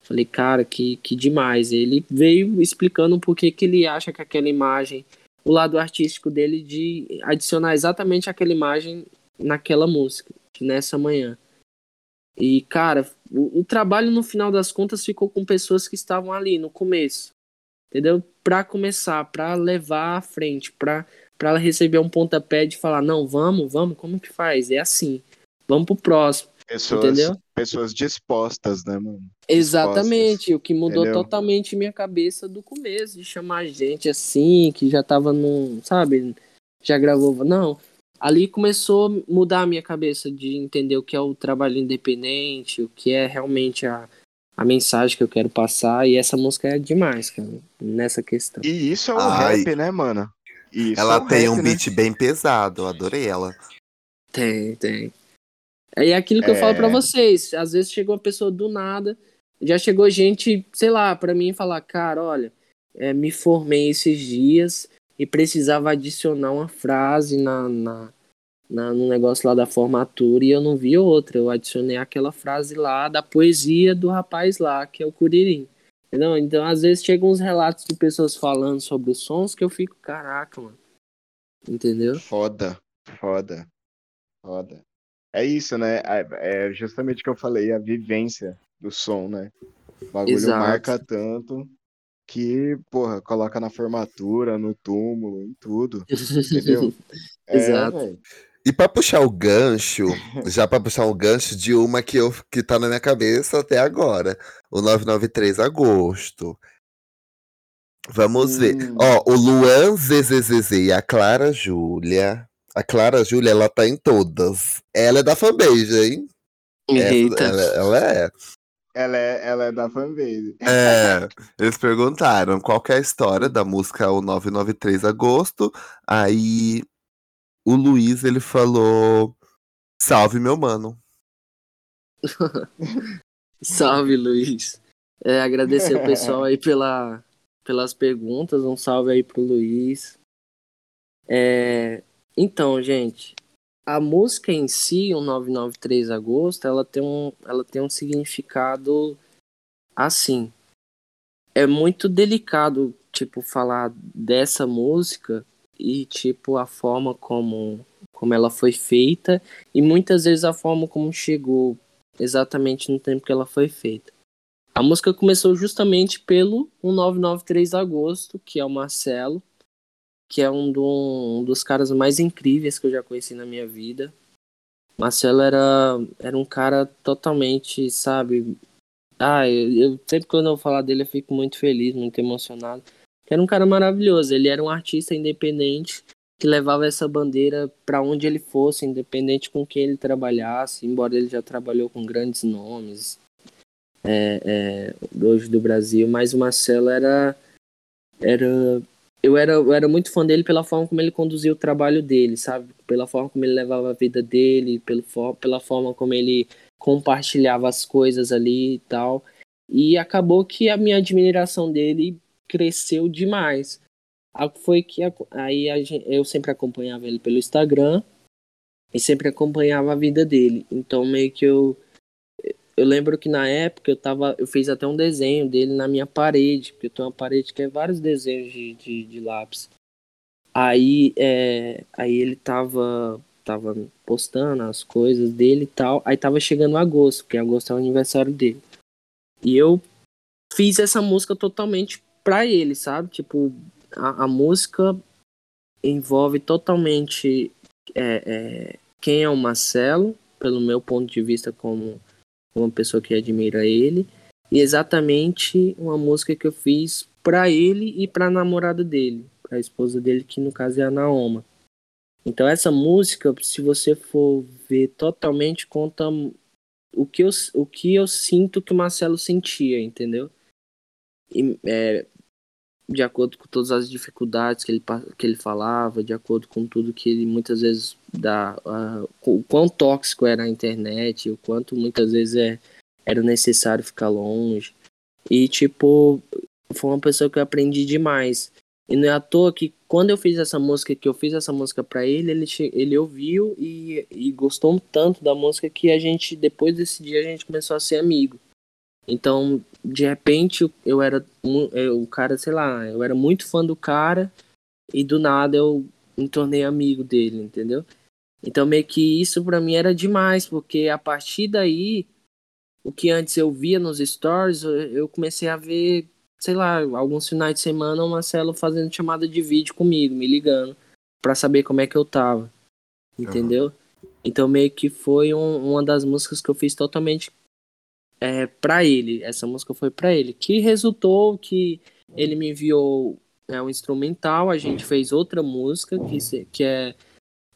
Falei, cara, que, que demais. Ele veio explicando por que que ele acha que aquela imagem, o lado artístico dele de adicionar exatamente aquela imagem naquela música, nessa manhã. E, cara, o, o trabalho no final das contas ficou com pessoas que estavam ali no começo, entendeu? Pra começar, pra levar à frente, pra, pra ela receber um pontapé de falar: não, vamos, vamos, como que faz? É assim, vamos pro próximo, Pessoas, entendeu? pessoas dispostas, né, mano? Exatamente, o que mudou entendeu? totalmente minha cabeça do começo, de chamar gente assim, que já tava num, sabe, já gravou. Não, ali começou a mudar a minha cabeça de entender o que é o trabalho independente, o que é realmente a, a mensagem que eu quero passar, e essa música é demais, cara, nessa questão. E isso é o Ai. rap, né, mano? Isso é Ela o tem rap, um né? beat bem pesado, eu adorei ela. Tem, tem. É aquilo que eu É. falo pra vocês. Às vezes chega uma pessoa do nada, já chegou gente, sei lá, pra mim falar, cara, olha, é, me formei esses dias e precisava adicionar uma frase na, na, na- no negócio lá da formatura e eu não vi outra. Eu adicionei aquela frase lá da poesia do rapaz lá, que é o Curirim. Entendeu? Então, às vezes chegam uns relatos de pessoas falando sobre os sons que eu fico, caraca, mano. Entendeu? Foda, foda, foda. É isso, né? É é justamente o que eu falei, a vivência do som, né? O bagulho Exato. marca tanto que, porra, coloca na formatura, no túmulo, em tudo, entendeu? É, Exato. E pra puxar o gancho, já pra puxar o gancho de uma que, eu, que tá na minha cabeça até agora, o 993 agosto. Vamos ver. Hum. Ó, o Luan ZZZZ e a Clara Júlia. A Clara Júlia, ela tá em todas. Ela é da fanbase, hein? Essa- Eita. ela, ela é. Ela é, ela é da fanbase. É, eles perguntaram qual que é a história da música O 993 Agosto. Aí o Luiz ele falou: Salve meu mano. salve, Luiz. É, agradecer o pessoal aí pela, pelas perguntas. Um salve aí pro Luiz. É, então, gente, a música em si, o 993 Agosto, ela tem um, ela tem um significado assim. É muito delicado, tipo, falar dessa música e, tipo, a forma como, como ela foi feita e muitas vezes a forma como chegou exatamente no tempo que ela foi feita. A música começou justamente pelo 993 Agosto, que é o Marcelo, que é um, do, um, dos caras mais incríveis que eu já conheci na minha vida. Marcelo era, era um cara totalmente, sabe? Ah, eu, eu sempre quando eu falar dele eu fico muito feliz, muito emocionado. Era um cara maravilhoso. Ele era um artista independente que levava essa bandeira para onde ele fosse, independente com quem ele trabalhasse. Embora ele já trabalhou com grandes nomes é, é, hoje do Brasil, mas o Marcelo era era eu era, eu era muito fã dele pela forma como ele conduzia o trabalho dele, sabe? Pela forma como ele levava a vida dele, pelo, pela forma como ele compartilhava as coisas ali e tal. E acabou que a minha admiração dele cresceu demais. Foi que aí eu sempre acompanhava ele pelo Instagram e sempre acompanhava a vida dele. Então meio que eu eu lembro que na época eu tava. Eu fiz até um desenho dele na minha parede, porque eu tenho uma parede que é vários desenhos de, de, de lápis. Aí, é, aí ele tava, tava postando as coisas dele e tal. Aí tava chegando agosto, porque agosto é o aniversário dele. E eu fiz essa música totalmente pra ele, sabe? Tipo, a, a música envolve totalmente é, é, quem é o Marcelo, pelo meu ponto de vista como uma pessoa que admira ele, e exatamente uma música que eu fiz para ele e para a namorada dele, para a esposa dele, que no caso é a Naoma. Então essa música, se você for ver totalmente, conta o que eu, o que eu sinto que o Marcelo sentia, entendeu? E, é, de acordo com todas as dificuldades que ele, que ele falava, de acordo com tudo que ele muitas vezes dá, uh, o quão tóxico era a internet, o quanto muitas vezes é, era necessário ficar longe. E, tipo, foi uma pessoa que eu aprendi demais. E não é à toa que quando eu fiz essa música, que eu fiz essa música para ele, ele, ele ouviu e, e gostou tanto da música que a gente, depois desse dia, a gente começou a ser amigo. Então, de repente, eu era o cara, sei lá, eu era muito fã do cara e do nada eu me tornei amigo dele, entendeu? Então, meio que isso para mim era demais, porque a partir daí, o que antes eu via nos stories, eu comecei a ver, sei lá, alguns finais de semana o Marcelo fazendo chamada de vídeo comigo, me ligando, para saber como é que eu tava, entendeu? Uhum. Então, meio que foi um, uma das músicas que eu fiz totalmente é, para ele. Essa música foi para ele. Que resultou que ele me enviou é, um instrumental, a gente fez outra música que, que é,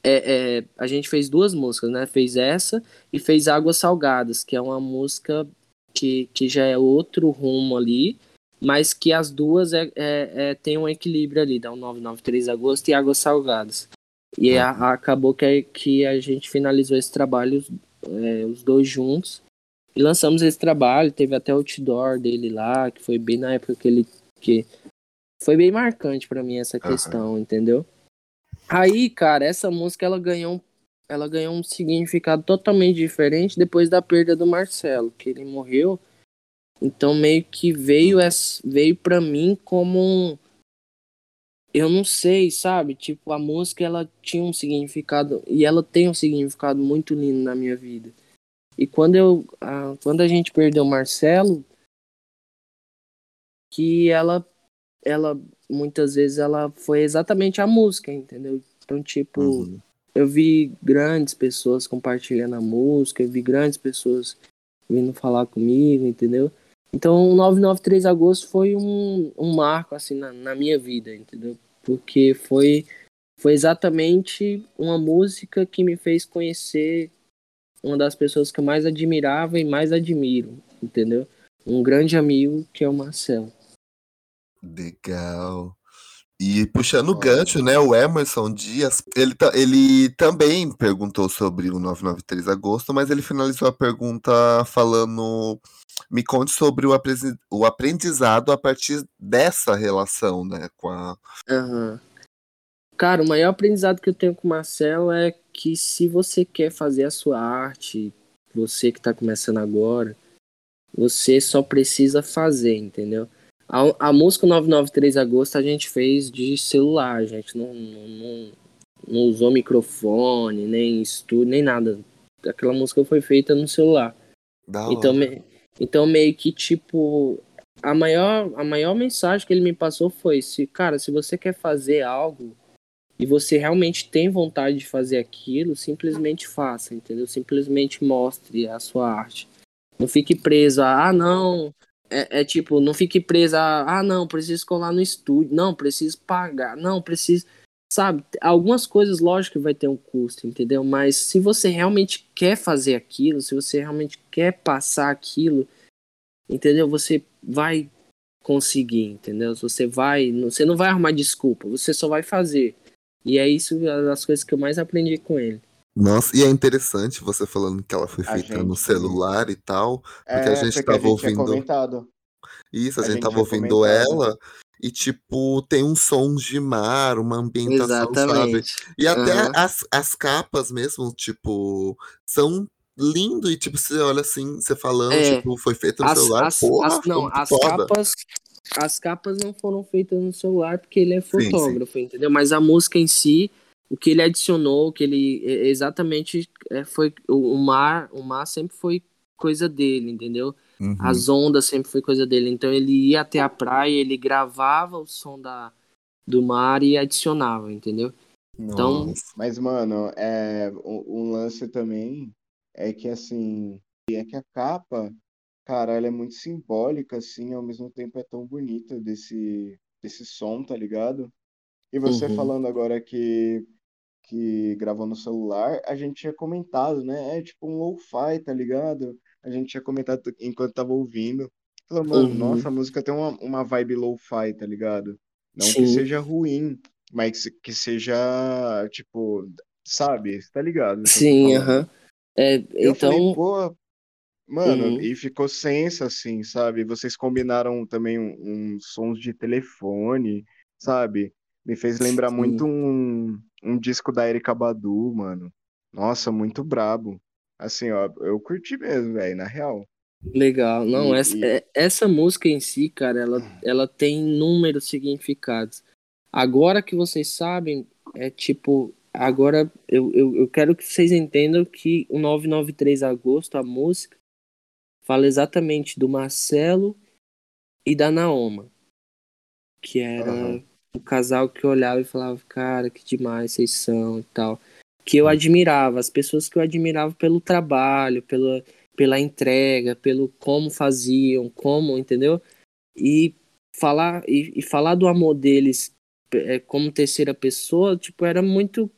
é, é, A gente fez duas músicas, né? Fez essa e fez Águas Salgadas, que é uma música que, que já é outro rumo ali, mas que as duas é, é, é tem um equilíbrio ali, dá um 993 Agosto e Águas Salgadas. E a, a, acabou que, que a gente finalizou esse trabalho, é, os dois juntos, e lançamos esse trabalho, teve até o outdoor dele lá, que foi bem na época que ele. Que foi bem marcante para mim essa questão, uhum. entendeu? Aí, cara, essa música ela ganhou, ela ganhou um significado totalmente diferente depois da perda do Marcelo, que ele morreu. Então meio que veio essa, veio para mim como um eu não sei, sabe? Tipo, a música ela tinha um significado e ela tem um significado muito lindo na minha vida. E quando eu a, quando a gente perdeu o Marcelo, que ela ela muitas vezes ela foi exatamente a música, entendeu? Então, tipo, uhum. eu vi grandes pessoas compartilhando a música, eu vi grandes pessoas vindo falar comigo, entendeu? Então, o 993 agosto foi um, um marco, assim, na, na minha vida, entendeu? Porque foi, foi exatamente uma música que me fez conhecer uma das pessoas que eu mais admirava e mais admiro, entendeu? Um grande amigo que é o Marcelo. Legal. E puxando o gancho, né, o Emerson Dias, ele, ele também perguntou sobre o 993 agosto, mas ele finalizou a pergunta falando: me conte sobre o, aprendizado a partir dessa relação, né, com a. Aham. Cara, o maior aprendizado que eu tenho com o Marcelo é que se você quer fazer a sua arte, você que tá começando agora, você só precisa fazer, entendeu? A, a música 993 Agosto a gente fez de celular, a gente não, não, não, usou microfone, nem estúdio, nem nada. Aquela música foi feita no celular. Da Então, me- então meio que tipo a maior a maior mensagem que ele me passou foi se cara se você quer fazer algo e você realmente tem vontade de fazer aquilo simplesmente faça entendeu? Simplesmente mostre a sua arte. Não fique preso a ah não. É, é tipo não fique preso a ah não preciso colar no estúdio. Não preciso pagar. Não preciso sabe? Algumas coisas lógico que vai ter um custo entendeu? Mas se você realmente quer fazer aquilo se você realmente quer passar aquilo entendeu? Você vai conseguir entendeu? Você vai você não vai arrumar desculpa você só vai fazer e é isso as coisas que eu mais aprendi com ele Nossa, e é interessante você falando que ela foi A feita no gente- celular e tal. É, a gente porque tava a gente tinha ouvindo- comentado. Isso, a, A gente gente tava tinha ouvindo comentado. ela e, tipo, tem uns sons de mar, uma ambientação, sabe? exatamente E até Aham. as, as capas mesmo, tipo, são lindo e, tipo, você olha assim, você falando, É. tipo, foi feito no as, celular, as, porra, as- não as foda. capas as capas não foram feitas no celular porque ele é Sim, sim. fotógrafo entendeu mas a música em si o que ele adicionou o que ele é, exatamente é, foi o, o mar o mar sempre foi coisa dele entendeu Uhum. As ondas sempre foi coisa dele. Então ele ia até a praia, ele gravava o som da, do mar e adicionava, entendeu? então- Nossa. Mas, mano, é, um, um lance também é que, assim, é que a capa, cara, ela é muito simbólica, assim, ao mesmo tempo é tão bonita desse, desse som, tá ligado? E você Uhum. falando agora que, que gravou no celular, a gente tinha comentado, né? É tipo um lo-fi, tá ligado? A gente tinha comentado enquanto tava ouvindo. Falou, mano, Uhum. nossa, a música tem uma, uma vibe lo-fi, tá ligado? Não que Sim. seja ruim, mas que seja, tipo, sabe? Tá ligado? o que eu tô Sim, falando. aham. É, Eu então, falei, pô, mano, Uhum. e ficou sensa, assim, sabe? Vocês combinaram também um- uns sons de telefone, sabe? Me fez lembrar Sim. muito um, um disco da Erykah Badu, mano. Nossa, muito brabo. Assim, ó, eu curti mesmo, velho, na real. legal. Não, E- essa, e- é- essa música em si, cara, ela, ela tem inúmeros significados. Agora que vocês sabem, é tipo, agora eu, eu, eu quero que vocês entendam que o 993 Agosto, a música, fala exatamente do Marcelo e da Naoma, que era Aham. o casal que eu olhava e falava, cara, que demais vocês são e tal. Que eu admirava, as pessoas que eu admirava pelo trabalho, pela, pela entrega, pelo como faziam, como, entendeu? E falar, e, e falar do amor deles é, como terceira pessoa, tipo, era muito.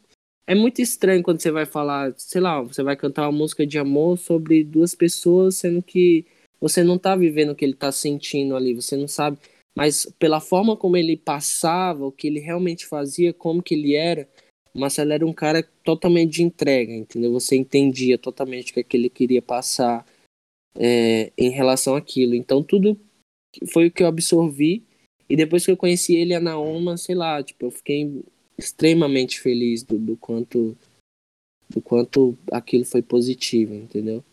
É muito estranho quando você vai falar, sei lá, você vai cantar uma música de amor sobre duas pessoas, sendo que você não tá vivendo o que ele tá sentindo ali, você não sabe. Mas pela forma como ele passava, o que ele realmente fazia, como que ele era, o Marcelo era um cara totalmente de entrega, entendeu? Você entendia totalmente o que, é que ele queria passar é, em relação àquilo. Então tudo foi o que eu absorvi. E depois que eu conheci ele a Naoma, sei lá, tipo, eu fiquei extremamente feliz do, do quanto do quanto aquilo foi positivo, entendeu?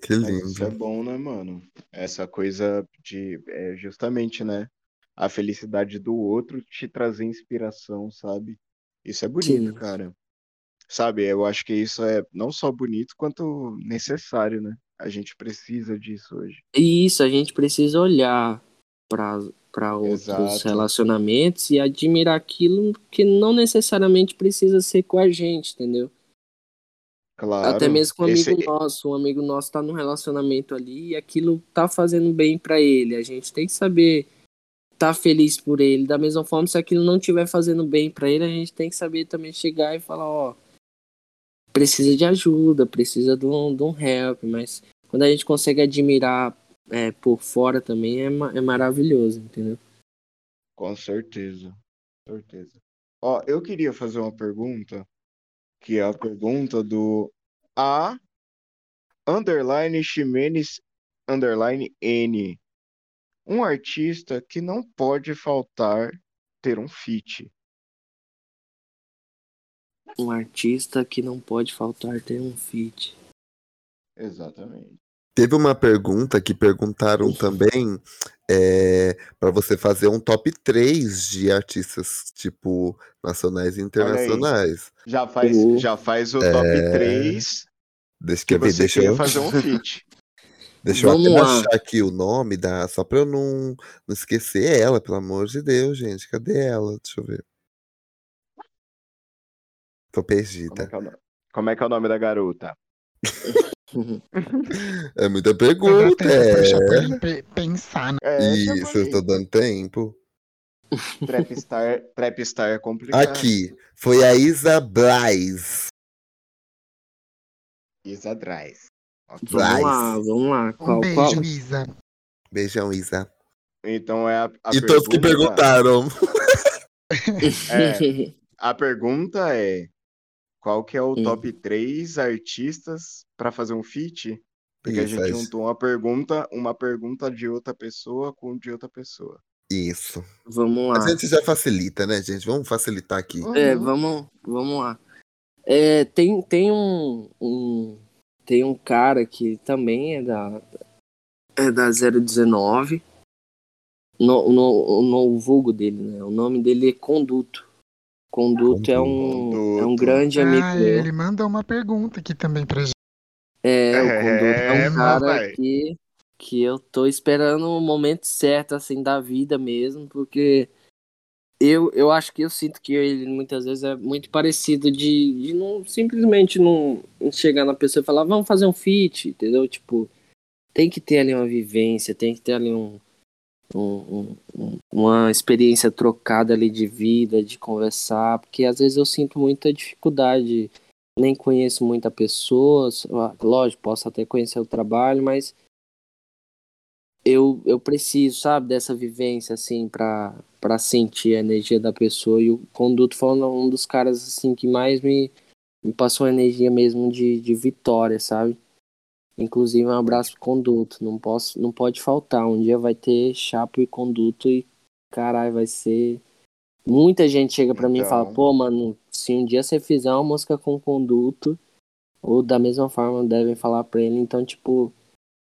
Que Mas isso é lindo. bom, né, mano? Essa coisa de, é, justamente, né? A felicidade do outro te trazer inspiração, sabe? Isso é bonito, Sim. cara. Sabe, eu acho que isso é não só bonito, quanto necessário, né? A gente precisa disso hoje. Isso, a gente precisa olhar para para outros Exato. relacionamentos e admirar aquilo que não necessariamente precisa ser com a gente, entendeu? Claro. Até mesmo com um esse- amigo nosso, um amigo nosso tá num relacionamento ali e aquilo tá fazendo bem pra ele. A gente tem que saber tá feliz por ele. Da mesma forma, se aquilo não estiver fazendo bem pra ele, a gente tem que saber também chegar e falar, ó, precisa de ajuda, precisa de um, de um help, mas quando a gente consegue admirar é, por fora também é, ma- é maravilhoso, entendeu? Com certeza. Certeza. Ó, eu queria fazer uma pergunta, que é a pergunta do A underline Ximenes underline N. Um artista que não pode faltar ter um feat. Um artista que não pode faltar ter um feat. Exatamente. Teve uma pergunta que perguntaram também é, para você fazer um top 3 de artistas, tipo, nacionais e internacionais. Já faz, Uh. já faz o top É. 3 Deixa que eu ver, você deixa eu, fazer um feat. deixa eu Vamos até lá. achar aqui o nome da. Só pra eu não, não esquecer ela, pelo amor de Deus, gente. Cadê ela? Deixa eu ver. Tô Como é, perdida. que é o é que é o nome da garota? É muita pergunta. É. Pensar, né? É, Isso, eu tô dando tempo. Trapstar, Trapstar é complicado. Aqui, foi a Isa Blais. Isa atrás. Ok. Vai. Vamos lá, vamos lá. Um Qual, beijo, qual? Isa. Beijão, Isa. Então é a, a e todos que pergunta- perguntaram. É, a pergunta é: qual que é o top 3 artistas pra fazer um feat? Porque a Isso, gente é- juntou uma pergunta, uma pergunta de outra pessoa com de outra pessoa. Isso. Vamos A lá. gente já facilita, né, gente? Vamos facilitar aqui. É, vamos, vamos lá. É, tem, tem um, um tem um cara que também é da é da 019. No, no, no vulgo dele, né? O nome dele é Conduto. Conduto é um, é um Conduto. grande amigo Ah, meu. ele mandou uma pergunta aqui também pra gente. É, o Conduto é É, um cara que, que eu tô esperando o momento certo, assim, da vida mesmo, porque eu, eu acho que eu sinto que ele muitas vezes é muito parecido de, de não simplesmente não chegar na pessoa e falar, vamos fazer um feat, entendeu? Tipo, tem que ter ali uma vivência, tem que ter ali um, um- um- uma experiência trocada ali de vida, de conversar, porque às vezes eu sinto muita dificuldade, nem conheço muita pessoa, só- lógico, posso até conhecer o trabalho, mas eu, eu preciso, sabe, dessa vivência, assim, pra sentir a energia da pessoa. E o Conduto foi um dos caras, assim, que mais me, me passou a energia mesmo de, de vitória, sabe? Inclusive, um abraço pro Conduto. Não, posso, não pode faltar. Um dia vai ter Chapo e Conduto e, caralho, vai ser... Muita gente chega pra mim e fala, Então. pô, mano, se um dia você fizer uma música com Conduto, ou da mesma forma devem falar pra ele, então, tipo,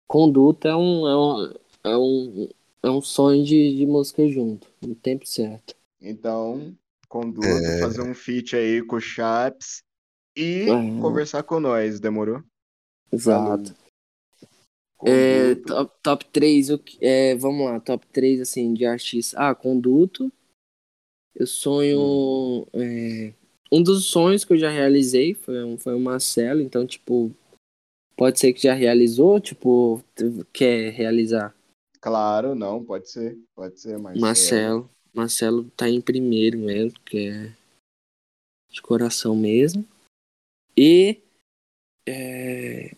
Conduta é um, é um, é um, é um sonho de, de música junto, no tempo certo. Então, Conduto, É. fazer um feat aí com o Chaps e É. conversar com nós, demorou? Exato. É, top, top 3, o é, vamos lá, top 3 assim, de artista. Ah, Conduto. Eu sonho. é, um dos sonhos que eu já realizei foi, um- foi o Marcelo, então, tipo, pode ser que já realizou, tipo, quer realizar. Claro, não, pode ser. Pode ser, Marcelo. Marcelo. Marcelo tá em primeiro mesmo, que é de coração mesmo. E. é,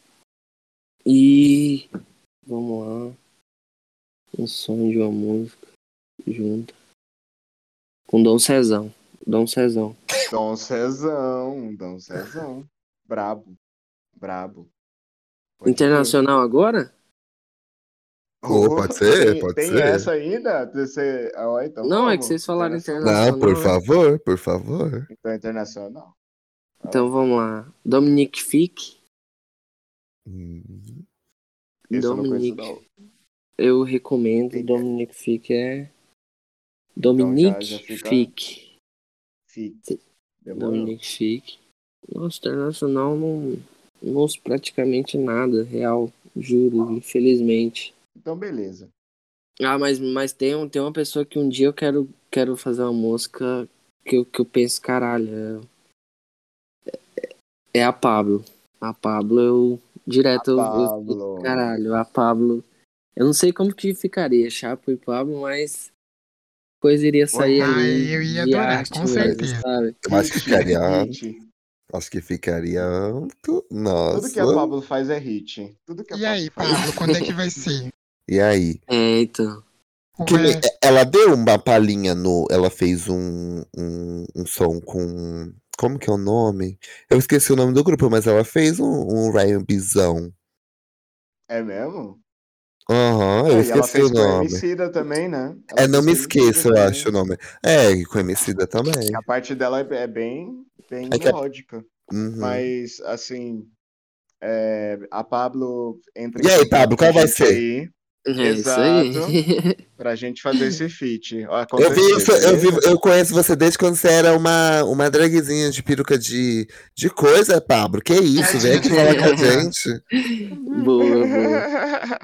e. Vamos lá. Um sonho de uma música junto. Com Dom Cezão. Dom Cezão. Dom Cezão, Dom Cezão. Brabo, brabo. Pode Internacional agora? crer. Ô, pode ser, Tem- pode tem ser. essa ainda? Você... Ah, então Não, é vamos. que vocês falaram Internacional. Não, por favor, por favor. Então, internacional. Então vamos lá. Dominique Fick. Hum, Dominique. não. Eu recomendo. Quem é? Dominique Fick é. Dominique já fica- Fick. Fique. Dominique Fick. Nossa, internacional não, não ouço praticamente nada, real, juro, infelizmente. Então, beleza. Ah, mas, mas tem, um- tem uma pessoa que um dia eu quero, quero fazer uma música que eu, que eu penso, caralho, é, é a Pablo. A Pablo, eu direto, eu- eu, Pablo. caralho, a Pablo. Eu não sei como que ficaria Chapo e Pablo, mas coisa iria sair Ah, ali. eu ia de adorar, arte com certeza. sabe? eu acho que Hit, ficaria. hit. Acho que ficaria. Nossa. Tudo que a Pablo faz é hit. Tudo que a E Pablo aí, faz. Pablo, quando é que vai ser? E aí? É, então. Ela deu uma palhinha no. Ela fez um, um, um som com. Como que é o nome? Eu esqueci o nome do grupo, mas ela fez um, um Ryan Bizão. É mesmo? Aham, eu É, esqueci o nome. Emicida também, né? Ela É, não me esqueça, eu acho o nome. É, e com a Emicida também. A parte dela é é bem, bem É que melódica. Uhum. Mas, assim, é, a Pablo entra E aí, Pablo, qual vai ser? aí É isso aí. pra gente fazer esse feat. Eu, vi, isso- eu, vi, eu conheço você desde quando você era uma, uma dragzinha de peruca de, de coisa, Pablo. Que isso, vem aqui falar com a gente. boa, boa.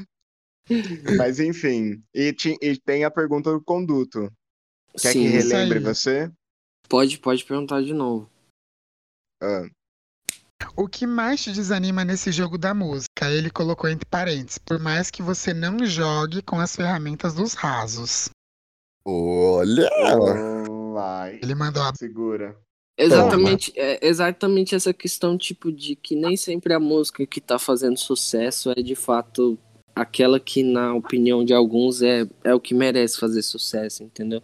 Mas enfim, e, ti- e tem a pergunta do conduto. Quer que Sim, Isso relembre você? pode, pode perguntar de novo. Ah, O que mais te desanima nesse jogo da música? Ele colocou entre parênteses, por mais que você não jogue com as ferramentas dos rasos. Olha! vai, Ele mandou a segura. Exatamente, é exatamente essa questão, tipo, de que nem sempre a música que tá fazendo sucesso é de fato aquela que, na opinião de alguns, é, é o que merece fazer sucesso, entendeu?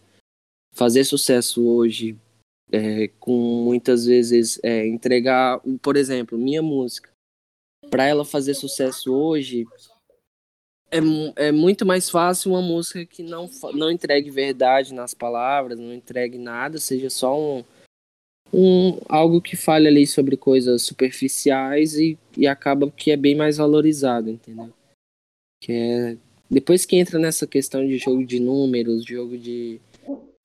Fazer sucesso hoje, é, com muitas vezes é, entregar, por exemplo, minha música, para ela fazer sucesso hoje, é, é muito mais fácil uma música que não, não entregue verdade nas palavras, não entregue nada, seja só um um, algo que fale ali sobre coisas superficiais e, e acaba que é bem mais valorizado, entendeu? Que é, depois que entra nessa questão de jogo de números, jogo de,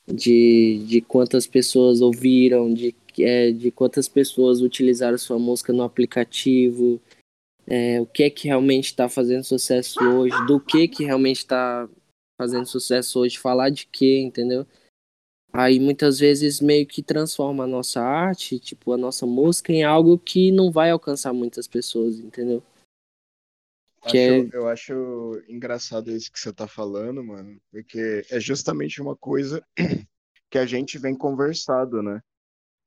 de, de quantas pessoas ouviram, de, é, de quantas pessoas utilizaram sua música no aplicativo, é, o que é que realmente está fazendo sucesso hoje, do que que realmente está fazendo sucesso hoje, falar de quê, entendeu? Aí muitas vezes meio que transforma a nossa arte, tipo, a nossa música em algo que não vai alcançar muitas pessoas, entendeu? Que Acho- Eu acho engraçado isso que você tá falando, mano, porque é justamente uma coisa que a gente vem conversado, né?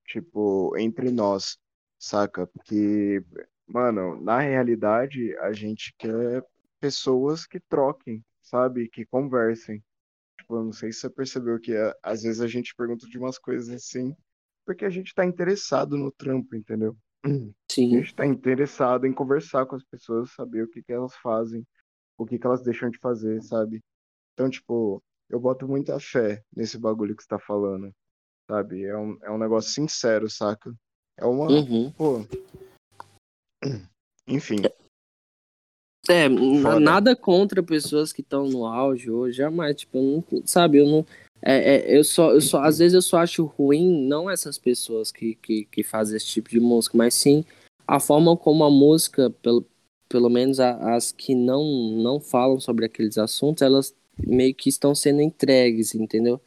Tipo, entre nós, saca? Porque, mano, na realidade, a gente quer pessoas que troquem, sabe? Que conversem. Tipo, eu não sei se você percebeu que é, às vezes a gente pergunta de umas coisas assim, porque a gente tá interessado no trampo, entendeu? A Sim, gente está interessado em conversar com as pessoas, saber o que que elas fazem, o que que elas deixam de fazer, sabe? Então, tipo, eu boto muita fé nesse bagulho que você tá falando, sabe? É um, é um negócio sincero, saca? É uma, uhum. pô... Enfim, É, Foda. nada contra pessoas que estão no auge hoje, jamais, tipo, eu não, sabe, eu não, é, é, eu só, eu só, às vezes eu só acho ruim, não essas pessoas que, que, que fazem esse tipo de música, mas sim a forma como a música, pelo, pelo menos a- as que não, não falam sobre aqueles assuntos, elas meio que estão sendo entregues, entendeu?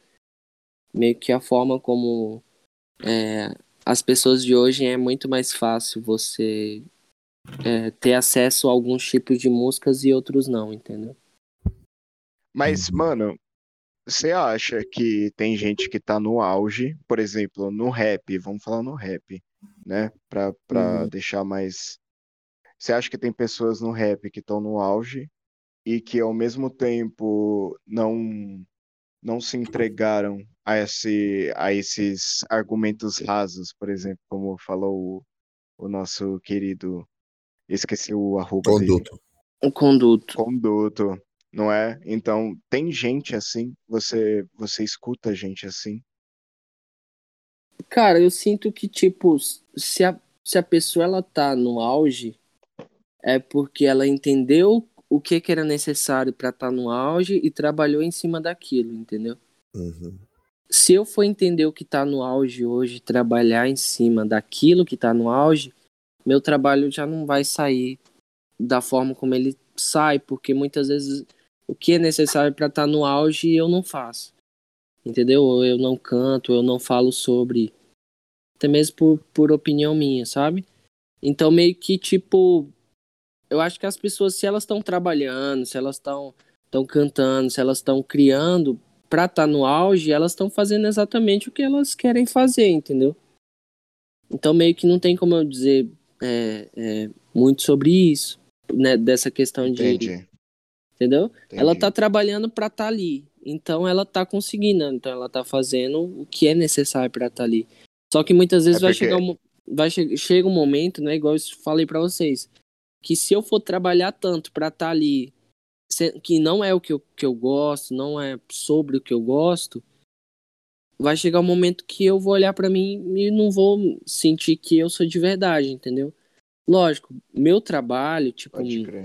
Meio que a forma como é, as pessoas de hoje é muito mais fácil você é, ter acesso a alguns tipos de músicas e outros não, entendeu? mas, mano, você acha que tem gente que tá no auge, por exemplo, no rap, vamos falar no rap, né? Pra, pra Uhum. deixar mais. Você acha que tem pessoas no rap que estão no auge e que ao mesmo tempo não não se entregaram a esse a esses argumentos rasos, por exemplo, como falou o, o nosso querido, esqueci o arroba dele. Conduto. Um conduto. Conduto, não é? Então, tem gente assim, você você escuta gente assim? Cara, eu sinto que, tipo, se a, se a pessoa ela tá no auge, é porque ela entendeu o que, que era necessário pra estar no auge e trabalhou em cima daquilo, entendeu? Uhum. Se eu for entender o que tá no auge hoje, trabalhar em cima daquilo que tá no auge, meu trabalho já não vai sair da forma como ele sai, porque muitas vezes o que é necessário pra estar no auge eu não faço. Entendeu? Eu não canto, eu não falo sobre. Até mesmo por, por opinião minha, sabe? Então meio que tipo. Eu acho que as pessoas, se elas estão trabalhando, se elas estão estão cantando, se elas estão criando pra estar no auge, elas estão fazendo exatamente o que elas querem fazer, entendeu? Então meio que não tem como eu dizer é, é, muito sobre isso, né? Dessa questão de. Entendi. Entendeu? Ela entendi. tá trabalhando pra estar ali. então ela tá conseguindo, então ela tá fazendo o que é necessário para estar tá ali. Só que muitas vezes É vai porque- chegar um, vai che chega um momento, né, igual eu falei para vocês, que se eu for trabalhar tanto para estar ali, se- que não é o que eu, que eu gosto, não é sobre o que eu gosto, vai chegar um momento que eu vou olhar para mim e não vou sentir que eu sou de verdade, entendeu? Lógico, meu trabalho, tipo,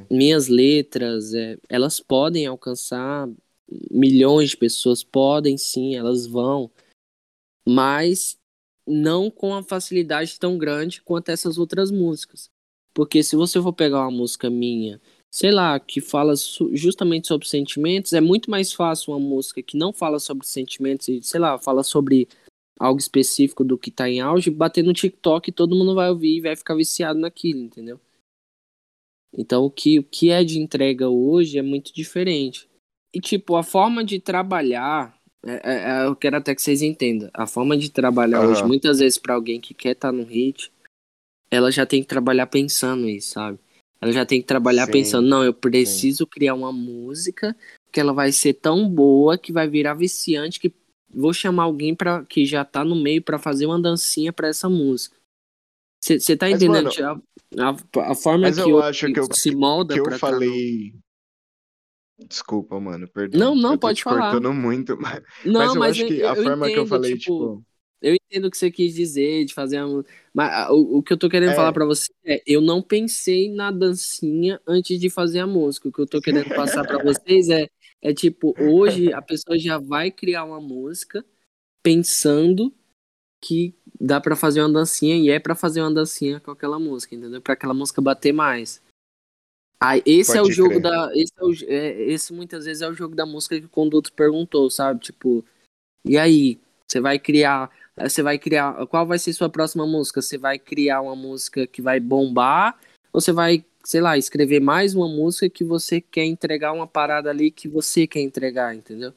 minhas letras, é, elas podem alcançar milhões de pessoas, podem sim, elas vão, mas não com a facilidade tão grande quanto essas outras músicas. Porque se você for pegar uma música minha, sei lá, que fala justamente sobre sentimentos, é muito mais fácil uma música que não fala sobre sentimentos e, sei lá, fala sobre algo específico do que tá em auge, bater no TikTok e todo mundo vai ouvir e vai ficar viciado naquilo, entendeu? Então o que, o que é de entrega hoje é muito diferente. E tipo, a forma de trabalhar, é- é- é- eu quero até que vocês entendam, a forma de trabalhar Aham. hoje, muitas vezes pra alguém que quer estar no hit, ela já tem que trabalhar pensando nisso, sabe? Ela já tem que trabalhar Sim, pensando, não, eu preciso criar uma música que ela vai ser tão boa que vai virar viciante que vou chamar alguém para que já tá no meio pra fazer uma dancinha pra essa música. Você tá Mas, entendendo mano, a, a, a forma mas que eu o- acho que eu- se molda que eu tá no- falei. Desculpa, mano, perdão. Não, não, eu pode falar. cortando muito, mas, Não, mas eu mas acho eu, que a eu forma que eu entendo, falei, tipo, tipo. eu entendo o que você quis dizer, de fazer uma... Mas o, o que eu tô querendo É. falar pra você é, eu não pensei na dancinha antes de fazer a música. O que eu tô querendo passar pra vocês é, é tipo, hoje a pessoa já vai criar uma música pensando que dá pra fazer uma dancinha e é pra fazer uma dancinha com aquela música, entendeu? Pra aquela música bater mais. Aí, esse é o Pode jogo crer. da. Esse, é o, é, esse muitas vezes é o jogo da música que o conduto perguntou, sabe? Tipo, e aí? Você vai criar. Você vai criar. Qual vai ser sua próxima música? Você vai criar uma música que vai bombar? Ou você vai, sei lá, escrever mais uma música que você quer entregar uma parada ali que você quer entregar, entendeu?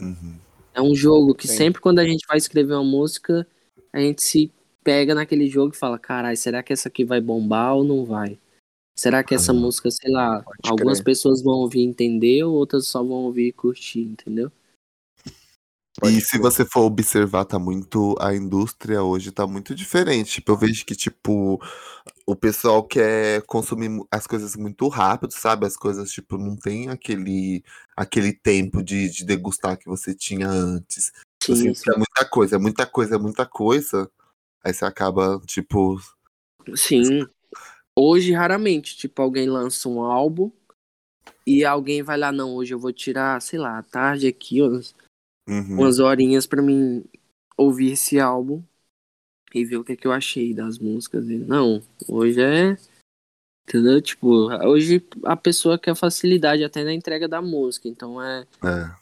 Uhum. É um jogo que Sim. sempre quando a gente vai escrever uma música, a gente se pega naquele jogo e fala, caralho, será que essa aqui vai bombar ou não vai? Será que essa Ah, música, sei lá, algumas crer. pessoas vão ouvir e entender, ou outras só vão ouvir e curtir, entendeu? Pode E se crer. você for observar, tá muito. A indústria hoje tá muito diferente. Tipo, eu vejo que, tipo, o pessoal quer consumir as coisas muito rápido, sabe? As coisas, tipo, não tem aquele, aquele tempo de, de degustar que você tinha antes. Sim, sinto que é muita coisa, é muita coisa, é muita coisa. Aí você acaba, tipo. Sim. Hoje, raramente, tipo, alguém lança um álbum e alguém vai lá, não, hoje eu vou tirar, sei lá, à tarde aqui, uhum, umas horinhas pra mim ouvir esse álbum e ver o que, é que eu achei das músicas. E, não, hoje é. Entendeu? Tipo, hoje a pessoa quer facilidade até na entrega da música. Então é. é.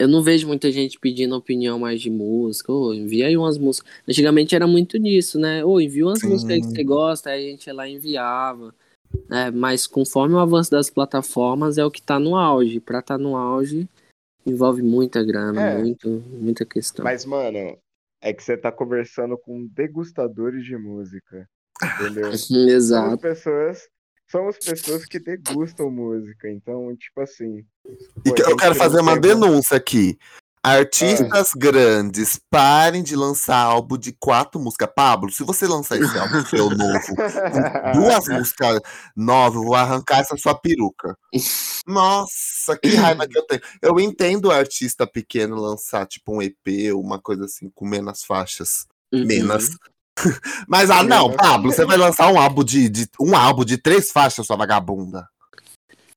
Eu não vejo muita gente pedindo opinião mais de música. Ô, envia aí umas músicas. Antigamente era muito disso, né? Ô, envia umas Sim. músicas aí que você gosta, aí a gente ia lá e enviava. É, mas conforme o avanço das plataformas é o que tá no auge. Pra tá no auge, envolve muita grana, É. muito, muita questão. Mas, mano, é que você tá conversando com degustadores de música. Entendeu? Somos Exato. pessoas. Somos pessoas que degustam música. Então, tipo assim. E pô, eu quero fazer uma denúncia aqui. Artistas grandes, parem de lançar álbum de quatro músicas. Pablo, se você lançar esse álbum seu novo, com duas músicas novas, eu vou arrancar essa sua peruca. Nossa, que raiva que eu tenho. Eu entendo o artista pequeno lançar, tipo, um EP, uma coisa assim, com menos faixas. Uhum. Menos. Mas, ah, não, Menos. Pablo, você vai lançar um álbum de, de- um álbum de três faixas, sua vagabunda.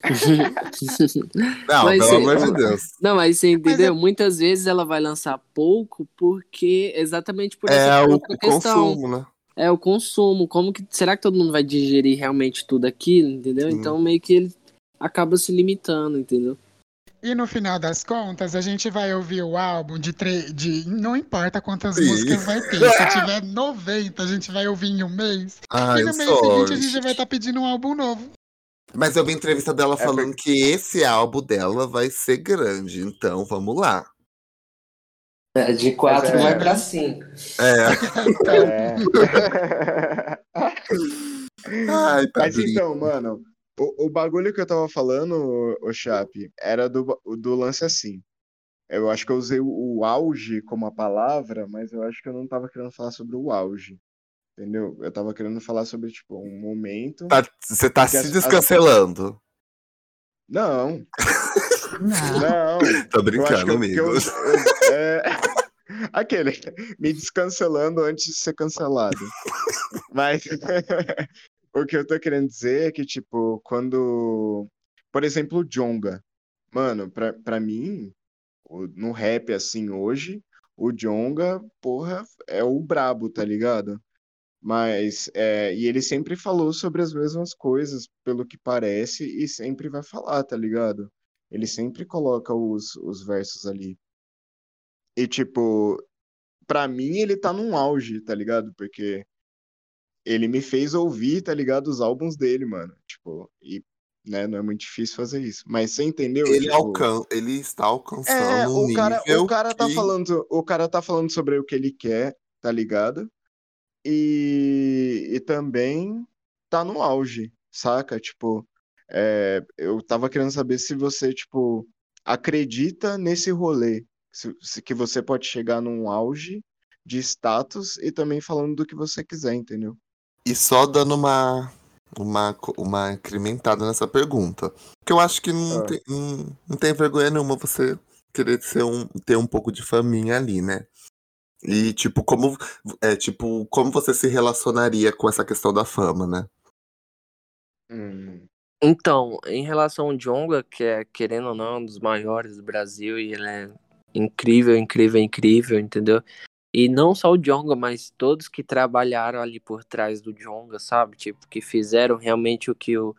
Não, Mas pelo amor de Deus. Não, mas você entendeu? é- Muitas vezes ela vai lançar pouco porque exatamente por É essa o, outra o questão. consumo, né? É o consumo. Como que será que todo mundo vai digerir realmente tudo aquilo, entendeu? Sim. Então meio que ele acaba se limitando, entendeu? E no final das contas, a gente vai ouvir o álbum de, tre... de... não importa quantas Sim. músicas vai ter. Se tiver 90, a gente vai ouvir em um mês. Ai, e no mês sou. seguinte a gente já vai estar pedindo um álbum novo. Mas eu vi entrevista dela É falando que esse álbum dela vai ser grande, então vamos lá. de quatro Mas é- vai pra cinco. É. É. Ai, Mas Pedrinho. então, mano, o, o bagulho que eu tava falando, o Chape, era do, do lance assim. Eu acho que eu usei o, o auge como a palavra, mas eu acho que eu não tava querendo falar sobre o auge. Entendeu? Eu tava querendo falar sobre, tipo, um momento. Tá- você tá se as- as- descancelando. Não, Não. não. Tô brincando, eu, amigo. eu- eu- é... Aquele, me descancelando antes de ser cancelado. Mas o que eu tô querendo dizer é que, tipo, quando. Por exemplo, o Jonga. Mano, pra, pra mim, no rap assim hoje, o Jonga, porra, é o brabo, tá ligado? Mas, é, e ele sempre falou sobre as mesmas coisas, pelo que parece, e sempre vai falar, tá ligado? Ele sempre coloca os, os versos ali. E, tipo, pra mim ele tá num auge, tá ligado? Porque ele me fez ouvir, tá ligado? Os álbuns dele, mano. Tipo, e, né, não é muito difícil fazer isso. Mas você entendeu? Ele, Tipo, alcan... ele está alcançando é, um o cara, nível o cara tá que- falando, o cara tá falando sobre o que ele quer, tá ligado? E, e também tá no auge, saca? Tipo, é, eu tava querendo saber se você, tipo, acredita nesse rolê, se, se- que você pode chegar num auge de status e também falando do que você quiser, entendeu? E só dando uma, uma, uma incrementada nessa pergunta. Porque eu acho que não, Ah. tem, não, não tem vergonha nenhuma você querer ser um, ter um pouco de faminha ali, né? E tipo, como é, tipo, como você se relacionaria com essa questão da fama, né? Hum, Então, em relação ao Jonga, que é, querendo ou não, um dos maiores do Brasil, e ele é incrível, incrível, incrível, entendeu? E não só o Jonga, mas todos que trabalharam ali por trás do Jonga, sabe? Tipo, que fizeram realmente o que o,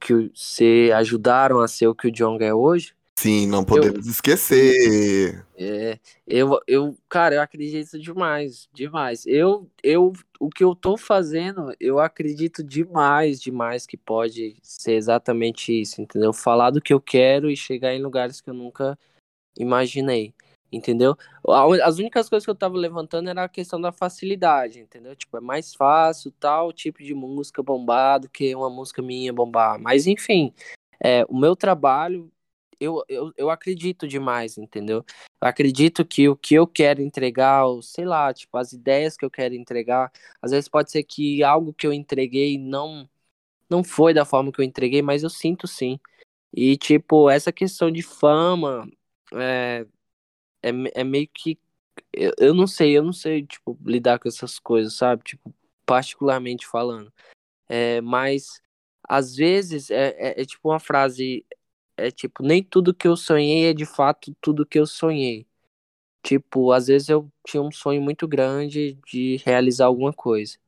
que se ajudaram a ser o que o Jonga é hoje. Sim, não podemos esquecer. É, eu, eu, cara, eu acredito demais, demais. Eu, eu, o que eu tô fazendo, eu acredito demais, demais que pode ser exatamente isso, entendeu? Falar do que eu quero e chegar em lugares que eu nunca imaginei, entendeu? As únicas coisas que eu tava levantando era a questão da facilidade, entendeu? Tipo, é mais fácil tal tipo de música bombar do que uma música minha bombar. Mas enfim, é, o meu trabalho eu, eu, eu acredito demais, entendeu? Eu acredito que o que eu quero entregar, ou, sei lá, tipo, as ideias que eu quero entregar, às vezes pode ser que algo que eu entreguei não não foi da forma que eu entreguei, mas eu sinto sim. E, tipo, essa questão de fama é, é, é meio que. Eu, eu não sei, eu não sei, tipo, lidar com essas coisas, sabe? Tipo, particularmente falando. É, mas, às vezes, é, é, é tipo uma frase é tipo, nem tudo que eu sonhei é de fato tudo que eu sonhei. Tipo, às vezes eu tinha um sonho muito grande de realizar alguma coisa.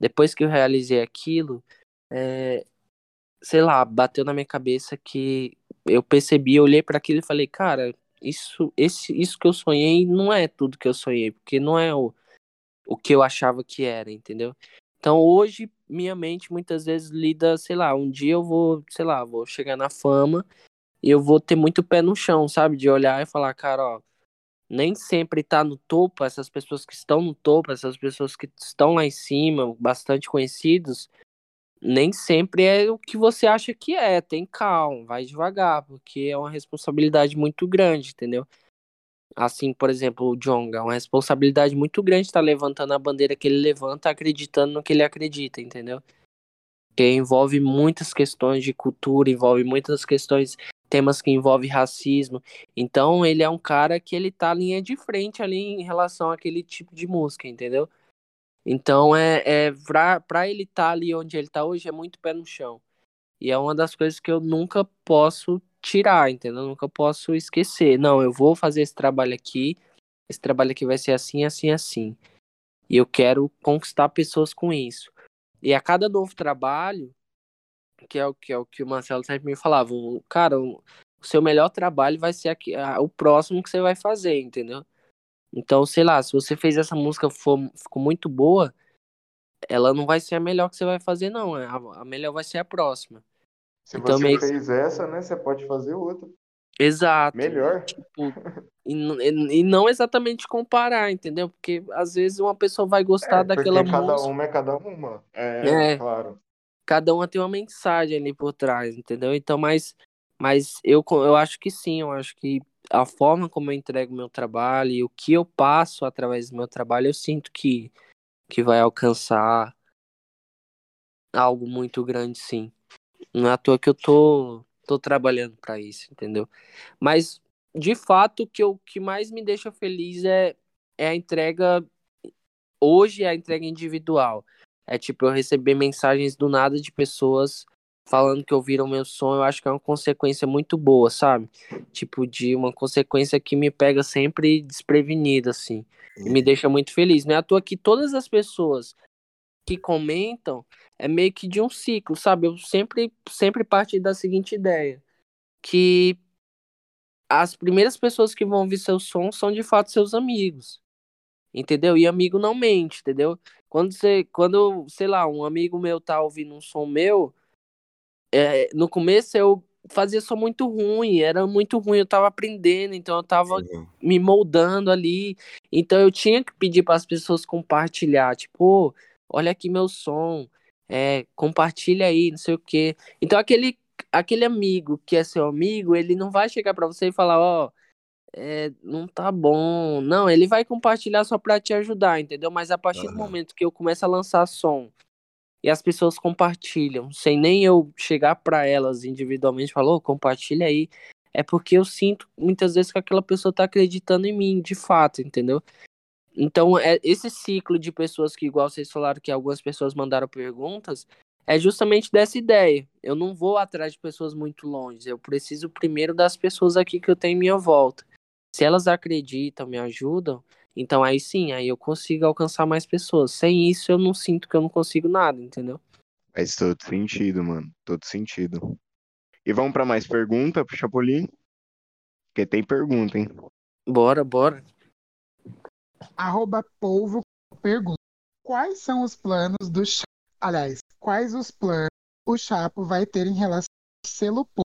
Depois que eu realizei aquilo, é, sei lá, bateu na minha cabeça que eu percebi, eu olhei para aquilo e falei, cara, isso, esse, isso que eu sonhei não é tudo que eu sonhei, porque não é o, o que eu achava que era, entendeu? Então hoje minha mente muitas vezes lida, sei lá, um dia eu vou, sei lá, vou chegar na fama e eu vou ter muito pé no chão, sabe? De olhar e falar, cara, ó, nem sempre tá no topo, essas pessoas que estão no topo, essas pessoas que estão lá em cima, bastante conhecidos, nem sempre é o que você acha que é. Tem calma, vai devagar, porque é uma responsabilidade muito grande, entendeu? Assim, por exemplo, o Jonga, é uma responsabilidade muito grande estar levantando a bandeira que ele levanta, acreditando no que ele acredita, entendeu? Que envolve muitas questões de cultura, envolve muitas questões, temas que envolvem racismo. Então, ele é um cara que ele tá linha de frente ali em relação àquele tipo de música, entendeu? Então, é, é pra, pra ele estar tá ali onde ele tá hoje, é muito pé no chão. E é uma das coisas que eu nunca posso tirar, entendeu? Eu nunca posso esquecer. Não, eu vou fazer esse trabalho aqui, esse trabalho aqui vai ser assim, assim, assim. E eu quero conquistar pessoas com isso. E a cada novo trabalho, que é o que, é o, que o Marcelo sempre me falava, cara, o, seu melhor trabalho vai ser aqui, o próximo que você vai fazer, entendeu? Então, sei lá, se você fez essa música for, ficou muito boa, ela não vai ser a melhor que você vai fazer, não. A, a melhor vai ser a próxima. Se Então, você meio- fez essa, né, você pode fazer outra. Exato. Melhor. Tipo, e, e- e não exatamente comparar, entendeu? Porque às vezes uma pessoa vai gostar É, daquela cada música. uma é cada uma. É, É. claro. cada uma tem uma mensagem ali por trás, entendeu? Então, mas, mas eu, eu acho que sim, eu acho que a forma como eu entrego meu trabalho e o que eu passo através do meu trabalho, eu sinto que, que vai alcançar algo muito grande, sim. Não é à toa que eu tô, tô trabalhando para isso, entendeu? Mas, de fato, o que, eu, que mais me deixa feliz é, é a entrega. Hoje é a entrega individual. É tipo eu receber mensagens do nada de pessoas falando que ouviram meu som, eu acho que é uma consequência muito boa, sabe? Tipo, de uma consequência que me pega sempre desprevenida, assim. E me deixa muito feliz. Não é à toa que todas as pessoas que comentam é meio que de um ciclo, sabe? Eu sempre, sempre parti da seguinte ideia: que as primeiras pessoas que vão ouvir seu som são de fato seus amigos. Entendeu? E amigo não mente, entendeu? Quando você, quando, sei lá, um amigo meu tá ouvindo um som meu, é, no começo eu fazia som muito ruim, era muito ruim, eu tava aprendendo, então eu tava Sim. me moldando ali. Então eu tinha que pedir para as pessoas compartilhar, tipo, oh, olha aqui meu som, é, compartilha aí, não sei o quê. Então aquele aquele amigo que é seu amigo, ele não vai chegar para você e falar, ó, oh, é, não tá bom. Não, ele vai compartilhar só para te ajudar, entendeu? Mas a partir uhum. do momento que eu começo a lançar som e as pessoas compartilham, sem nem eu chegar para elas individualmente e falar, oh, compartilha aí, é porque eu sinto muitas vezes que aquela pessoa tá acreditando em mim, de fato, entendeu? Então, é, esse ciclo de pessoas que, igual vocês falaram que algumas pessoas mandaram perguntas, é justamente dessa ideia. Eu não vou atrás de pessoas muito longe, eu preciso primeiro das pessoas aqui que eu tenho em minha volta. Se elas acreditam, me ajudam, então aí sim, aí eu consigo alcançar mais pessoas. Sem isso eu não sinto que eu não consigo nada, entendeu? Faz todo sentido, mano. Todo sentido. E vamos para mais pergunta pro Chapolin? Porque tem pergunta, hein? Bora, bora. Arroba Polvo pergunta. Quais são os planos do Chapo? Aliás, quais os planos o Chapo vai ter em relação ao selo Polvo?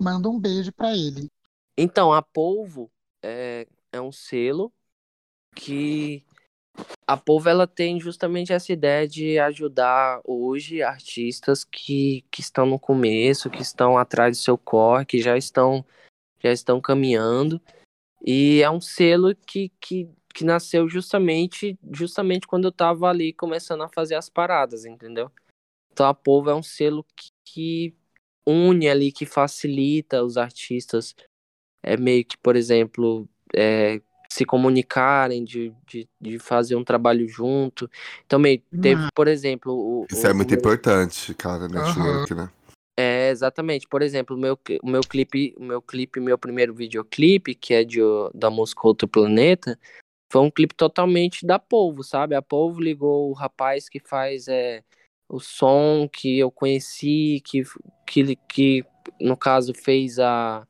Manda um beijo para ele. Então, a Polvo é, é um selo que a Polvo ela tem justamente essa ideia de ajudar hoje artistas que, que estão no começo, que estão atrás do seu core, que já estão já estão caminhando. E é um selo que, que, que nasceu justamente justamente quando eu estava ali começando a fazer as paradas, entendeu? Então a Polvo é um selo que, que une ali, que facilita os artistas. É meio que, por exemplo, é, se comunicarem, de, de, de, fazer um trabalho junto. Também teve, por exemplo. O, Isso o, é muito o... importante, cara, network, uhum. né? É, exatamente. Por exemplo, o meu, o meu clipe, o meu clipe, meu primeiro videoclipe, que é de, da música Outro Planeta, foi um clipe totalmente da Polvo, sabe? A Polvo ligou o rapaz que faz é, o som que eu conheci, que, que, que no caso fez a,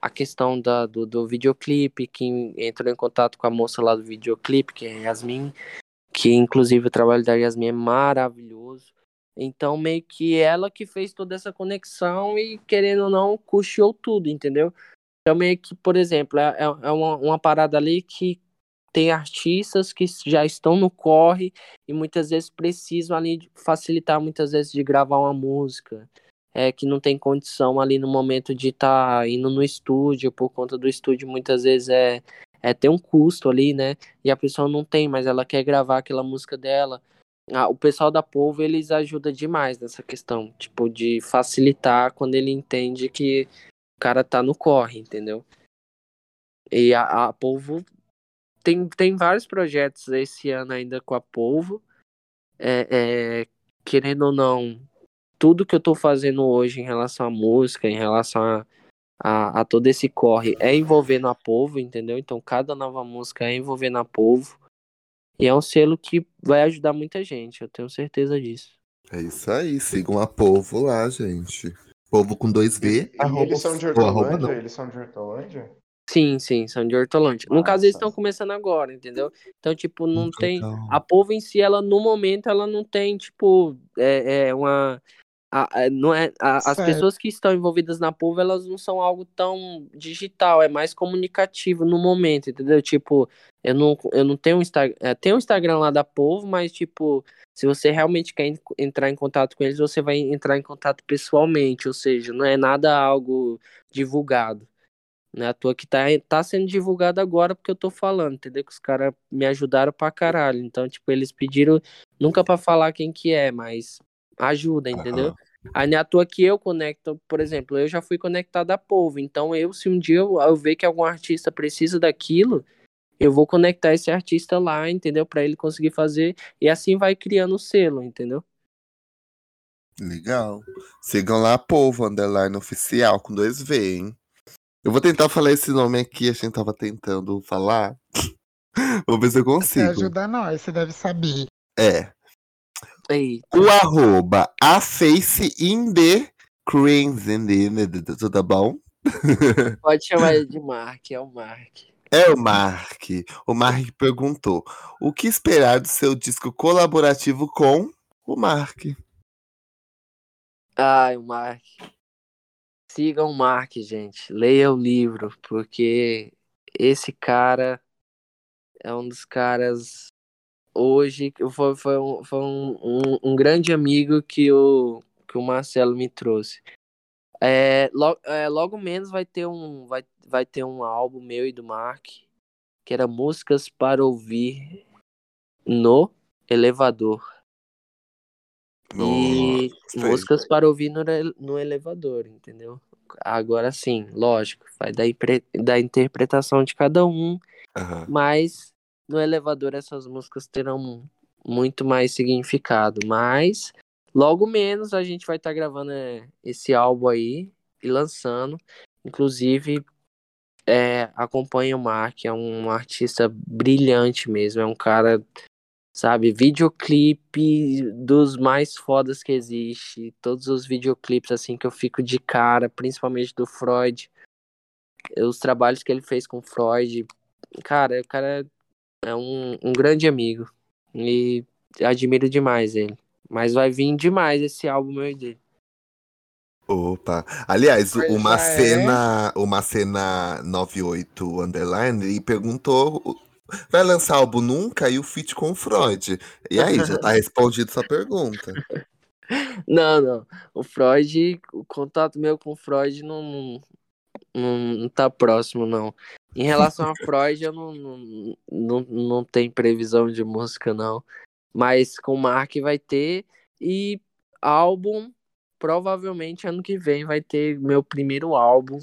a questão da, do, do videoclipe, que entrou em contato com a moça lá do videoclipe, que é Yasmin, que inclusive o trabalho da Yasmin é maravilhoso. Então, meio que ela que fez toda essa conexão e, querendo ou não, custeou tudo, entendeu? Então, meio que, por exemplo, é, é, é uma, uma parada ali que tem artistas que já estão no corre e muitas vezes precisam ali facilitar, muitas vezes, de gravar uma música é, que não tem condição ali no momento de estar tá indo no estúdio, por conta do estúdio muitas vezes é, é ter um custo ali, né? E a pessoa não tem, mas ela quer gravar aquela música dela. Ah, o pessoal da Polvo, eles ajudam demais nessa questão, tipo, de facilitar quando ele entende que o cara tá no corre, entendeu? E a, a Polvo tem, tem vários projetos esse ano ainda com a Polvo. É, é, querendo ou não, tudo que eu tô fazendo hoje em relação à música, em relação a, a, a todo esse corre, é envolvendo a povo, entendeu? Então cada nova música é envolvendo a povo. E é um selo que vai ajudar muita gente, eu tenho certeza disso. É isso aí, sigam a povo lá, gente. Povo com dois V. E, arroba, eles são de Hortolândia? Eles são de Hortolândia? Sim, sim, são de Hortolândia. No caso, eles estão começando agora, entendeu? Então, tipo, não Muito tem. A povo em si, ela, no momento, ela não tem, tipo, é, é uma a, a, não é, a, as pessoas que estão envolvidas na Polvo, elas não são algo tão digital, é mais comunicativo no momento, entendeu? Tipo, eu não, eu não tenho um Instagram, é, tem um Instagram lá da Polvo, mas tipo, se você realmente quer entrar em contato com eles, você vai entrar em contato pessoalmente, ou seja, não é nada algo divulgado. Não é à toa que tá, tá sendo divulgado agora porque eu tô falando, entendeu? Que os caras me ajudaram pra caralho. Então, tipo, eles pediram nunca pra falar quem que é, mas ajuda, entendeu? Aham. Aí não é à toa que eu conecto, por exemplo, eu já fui conectado a povo. Então, eu, se um dia eu, eu ver que algum artista precisa daquilo, eu vou conectar esse artista lá, entendeu? Pra ele conseguir fazer. E assim vai criando o selo, entendeu? Legal. Sigam lá, povo, underline oficial, com dois V, hein? Eu vou tentar falar esse nome aqui, a gente tava tentando falar. Vou ver se eu Você consigo. ajuda nós, você deve saber. É. Aí, O arroba a face in the the, tudo bom? pode chamar ele de Mark, é o Mark. É o Mark. O Mark perguntou: o que esperar do seu disco colaborativo com o Mark? Ai, o Mark. Sigam o Mark, gente. Leia o livro, porque esse cara é um dos caras. Hoje foi, foi, um, foi um, um, um grande amigo que o, que o Marcelo me trouxe. É, logo, é, logo menos vai ter um vai, vai ter um álbum meu e do Mark que era músicas para ouvir no elevador e músicas para ouvir no, no elevador, entendeu? Agora sim, lógico, vai da, da interpretação de cada um, Aham. mas no elevador essas músicas terão muito mais significado. Mas logo menos a gente vai estar gravando é, esse álbum aí e lançando. Inclusive, é, acompanha o Mark, é um artista brilhante mesmo, é um cara, sabe, videoclipe dos mais fodas que existe. Todos os videoclipes assim que eu fico de cara, principalmente do Freud. Os trabalhos que ele fez com Freud, cara, o cara é um, um grande amigo. E admiro demais ele. Mas vai vir demais esse álbum meu e dele. Opa. Aliás, Pois uma é. cena, uma cena 98 underline, ele perguntou, vai lançar álbum nunca? E o feat com o Freud. E aí, já tá respondido sua pergunta. Não, não. O Freud, o contato meu com o Freud não, não, não tá próximo, não. Em relação a Freud, eu não, não, não, não tenho previsão de música, não. Mas com o Mark vai ter. E álbum, provavelmente ano que vem vai ter meu primeiro álbum.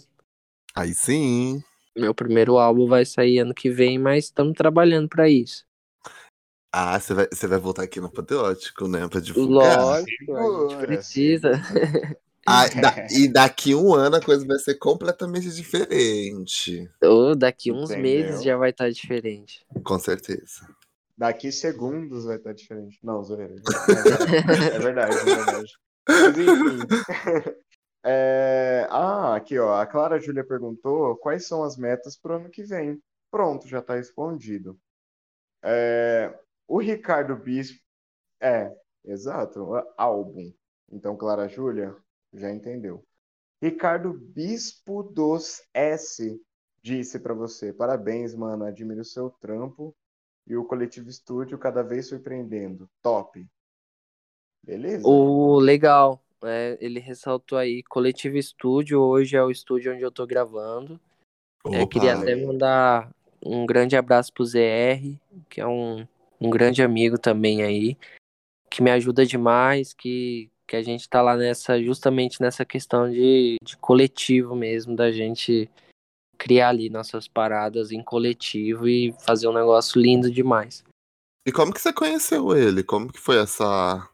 Aí sim. Meu primeiro álbum vai sair ano que vem, mas estamos trabalhando para isso. Ah, você vai, você vai voltar aqui no Patriótico, né? Pra divulgar. Lógico, a gente precisa. Ah, da- e daqui um ano a coisa vai ser completamente diferente. Ou daqui uns Entendeu? meses já vai estar diferente. Com certeza. Daqui segundos vai estar diferente. Não, zoeira. É verdade, é verdade. Mas enfim. É, Ah, aqui ó, a Clara Júlia perguntou quais são as metas pro ano que vem. Pronto, já tá respondido. É, O Ricardo Bispo. É, exato, álbum. Então, Clara Júlia, já entendeu. Ricardo Bispo dos S disse pra você: parabéns, mano, admiro o seu trampo e o Coletivo Estúdio cada vez surpreendendo. Top. Beleza? O legal, é, ele ressaltou aí, Coletivo Estúdio, hoje é o estúdio onde eu tô gravando. É, queria até mandar um grande abraço pro ZR, que é um, um grande amigo também aí, que me ajuda demais, que, que a gente tá lá nessa, justamente nessa questão de, de coletivo mesmo, da gente criar ali nossas paradas em coletivo e fazer um negócio lindo demais. E como que você conheceu ele? Como que foi essa,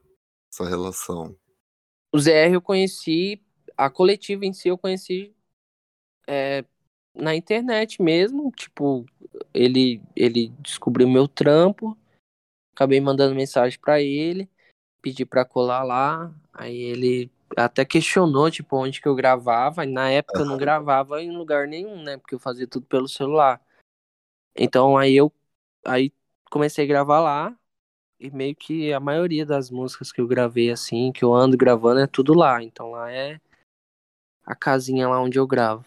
essa relação? O ZR eu conheci, a coletiva em si eu conheci é, na internet mesmo, tipo, ele, ele descobriu meu trampo, acabei mandando mensagem pra ele, pedi pra colar lá, aí ele até questionou, tipo, onde que eu gravava, e na época eu não gravava em lugar nenhum, né, porque eu fazia tudo pelo celular. Então aí eu aí comecei a gravar lá, e meio que a maioria das músicas que eu gravei assim, que eu ando gravando, é tudo lá. Então lá é a casinha lá onde eu gravo.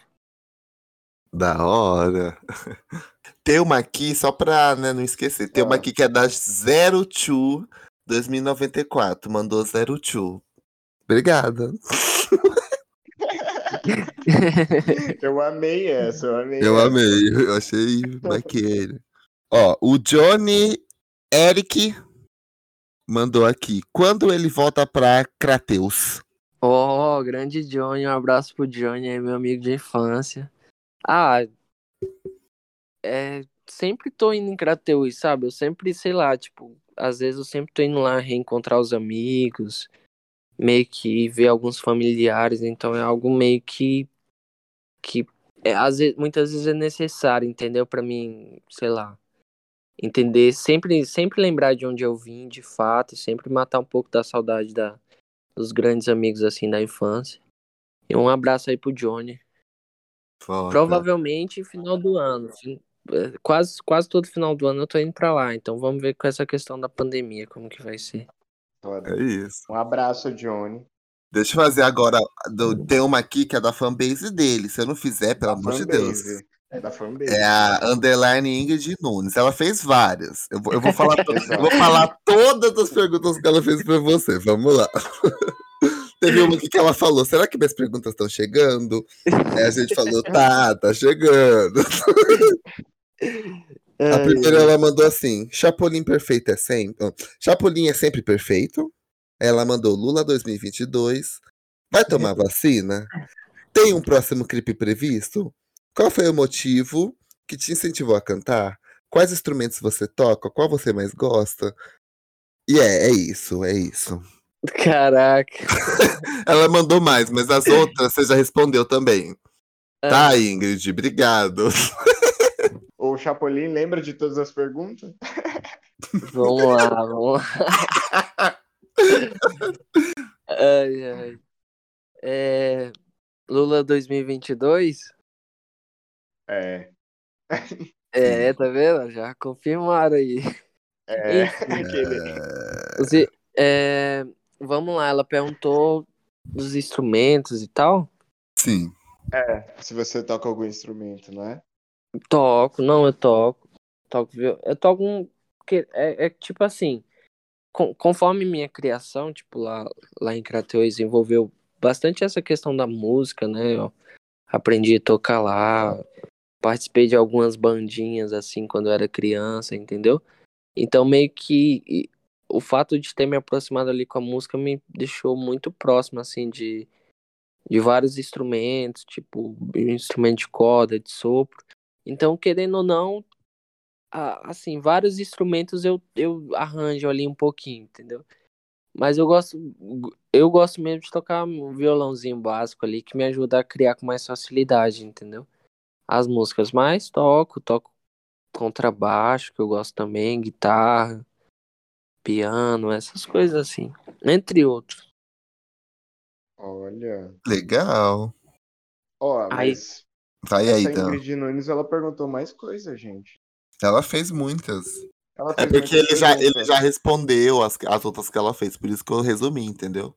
Da hora. Tem uma aqui, só pra né, não esquecer, tem uma Ah. aqui que é da 02 2094. Mandou 02. Obrigada. Eu amei essa, eu amei. Eu essa. amei, eu achei bacana. Ó, o Johnny Eric mandou aqui. Quando ele volta pra Crateus? Ó, grande Johnny, um abraço pro Johnny, meu amigo de infância. Ah, é, sempre tô indo em Crateus, sabe? Eu sempre, sei lá, tipo, às vezes eu sempre tô indo lá reencontrar os amigos, meio que ver alguns familiares, então é algo meio que que é, às vezes, muitas vezes é necessário, entendeu? Pra mim, sei lá, entender, sempre sempre lembrar de onde eu vim, de fato, sempre matar um pouco da saudade da dos grandes amigos assim da infância. E um abraço aí pro Johnny. Provavelmente final do ano. é, Quase, quase todo final do ano eu tô indo pra lá. Então vamos ver com essa questão da pandemia como que vai ser. É isso. Um abraço, Johnny. Deixa eu fazer agora. do- tem uma aqui que é da fanbase dele. Se eu não fizer, pelo Da amor de Deus. É da fanbase. É a underline Ingrid Nunes. Ela fez várias. Eu vou, eu vou falar, eu vou falar todas as perguntas que ela fez pra você. Vamos lá. Teve uma que ela falou: será que minhas perguntas estão chegando? Aí a gente falou: tá, tá chegando. A primeira ela mandou assim: Chapolin perfeito é sempre. ó, Chapolin é sempre perfeito. Ela mandou Lula 2022. Vai tomar vacina? Tem um próximo clipe previsto? Qual foi o motivo que te incentivou a cantar? Quais instrumentos você toca? Qual você mais gosta? E é, é isso, é isso. Caraca. Ela mandou mais, mas as outras você já respondeu também. É. Tá, Ingrid, obrigado. O Chapolin lembra de todas as perguntas? Vamos lá, vamos lá. Ai, ai. É, Lula 2022? É. É, tá vendo? Já confirmaram aí. É. Enfim. Aquele... Você- é, vamos lá, ela perguntou dos instrumentos e tal. Sim. é. Se você toca algum instrumento, não é? Toco, não, eu toco. Toco, viol- eu toco um. que É, é tipo assim, con- conforme minha criação, tipo, lá, lá em Crateus envolveu bastante essa questão da música, né? Eu aprendi a tocar lá, participei de algumas bandinhas assim quando eu era criança, entendeu? Então meio que o fato de ter me aproximado ali com a música me deixou muito próximo, assim, de, de vários instrumentos, tipo, instrumento de corda, de sopro. Então, querendo ou não, assim, vários instrumentos eu, eu arranjo ali um pouquinho, entendeu? Mas eu gosto, eu gosto mesmo de tocar um violãozinho básico ali que me ajuda a criar com mais facilidade, entendeu? As músicas mais toco, toco contrabaixo, que eu gosto também, guitarra, piano, essas coisas assim, entre outros. Olha. Legal. Ó, Aí- mas Vai aí, essa. Ingrid Nunes, ela perguntou mais coisa, gente. Ela fez muitas. Ela É fez porque muita ele já, ele já respondeu as, as outras que ela fez, por isso que eu resumi, entendeu?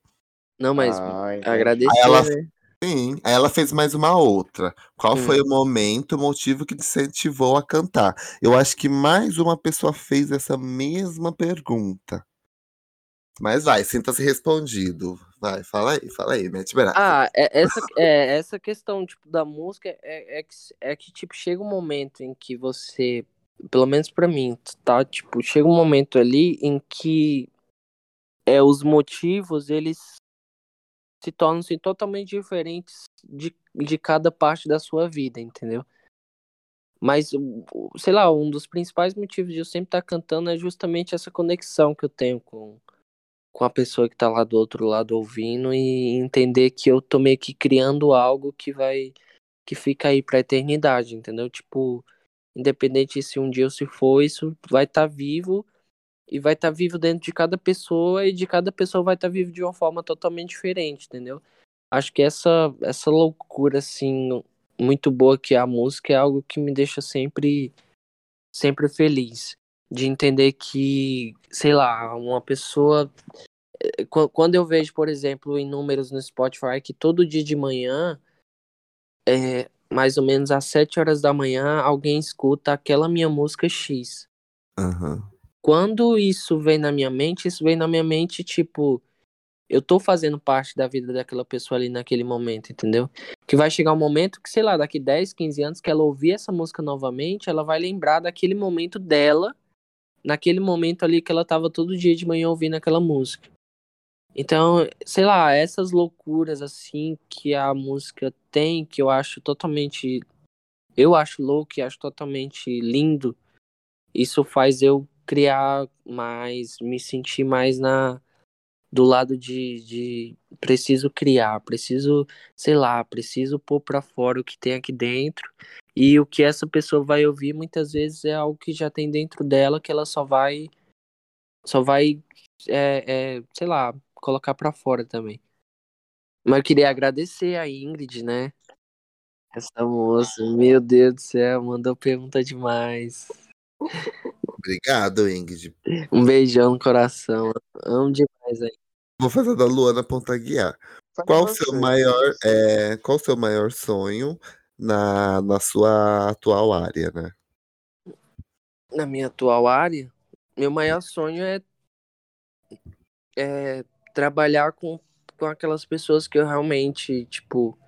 Não, mas Ah, agradecer, Aí ela- né? Sim. Aí ela fez mais uma outra. Qual Hum. foi o momento, o motivo que te incentivou a cantar? Eu acho que mais uma pessoa fez essa mesma pergunta. Mas vai, sinta-se respondido. Vai, fala aí, fala aí, mete braço. Ah, é- essa, é, essa questão, tipo, da música é, é, que, é que, tipo, chega um momento em que você, pelo menos pra mim, tá? Tipo, chega um momento ali em que é, os motivos, eles se tornam-se totalmente diferentes de, de cada parte da sua vida, entendeu? Mas, sei lá, um dos principais motivos de eu sempre estar cantando é justamente essa conexão que eu tenho com, com a pessoa que tá lá do outro lado ouvindo e entender que eu tô meio que criando algo que vai que fica aí pra eternidade, entendeu? Tipo, independente se um dia eu se for, isso vai estar vivo e vai estar vivo dentro de cada pessoa e de cada pessoa vai estar vivo de uma forma totalmente diferente, entendeu? Acho que essa essa loucura assim muito boa que é a música é algo que me deixa sempre sempre feliz de entender que, sei lá, uma pessoa eh, qu- quando eu vejo, por exemplo, em números no Spotify que todo dia de manhã, é, mais ou menos às 7 horas da manhã, alguém escuta aquela minha música X. Aham. Quando isso vem na minha mente, isso vem na minha mente, tipo, eu tô fazendo parte da vida daquela pessoa ali naquele momento, entendeu? que vai chegar um momento que, sei lá, daqui 10, 15 anos que ela ouvir essa música novamente, ela vai lembrar daquele momento dela, naquele momento ali que ela tava todo dia de manhã ouvindo aquela música. Então, sei lá, essas loucuras assim que a música tem, que eu acho totalmente eu acho louco e acho totalmente lindo. Isso faz eu criar mais, me sentir mais na do lado de, de preciso criar, preciso, sei lá, preciso pôr para fora o que tem aqui dentro. E o que essa pessoa vai ouvir muitas vezes é algo que já tem dentro dela que ela só vai só vai é, é, sei lá, colocar para fora também. Mas eu queria agradecer a Ingrid, né? Essa moça, meu Deus do céu, mandou pergunta demais. Obrigado, Ingrid. Um beijão no coração. Amo demais aí. Vou fazer da Luana Pontaguiar. Qual o seu maior, é, qual o seu maior sonho na, na sua atual área, né? Na minha atual área, meu maior sonho é, é trabalhar com, com aquelas pessoas que eu realmente, tipo,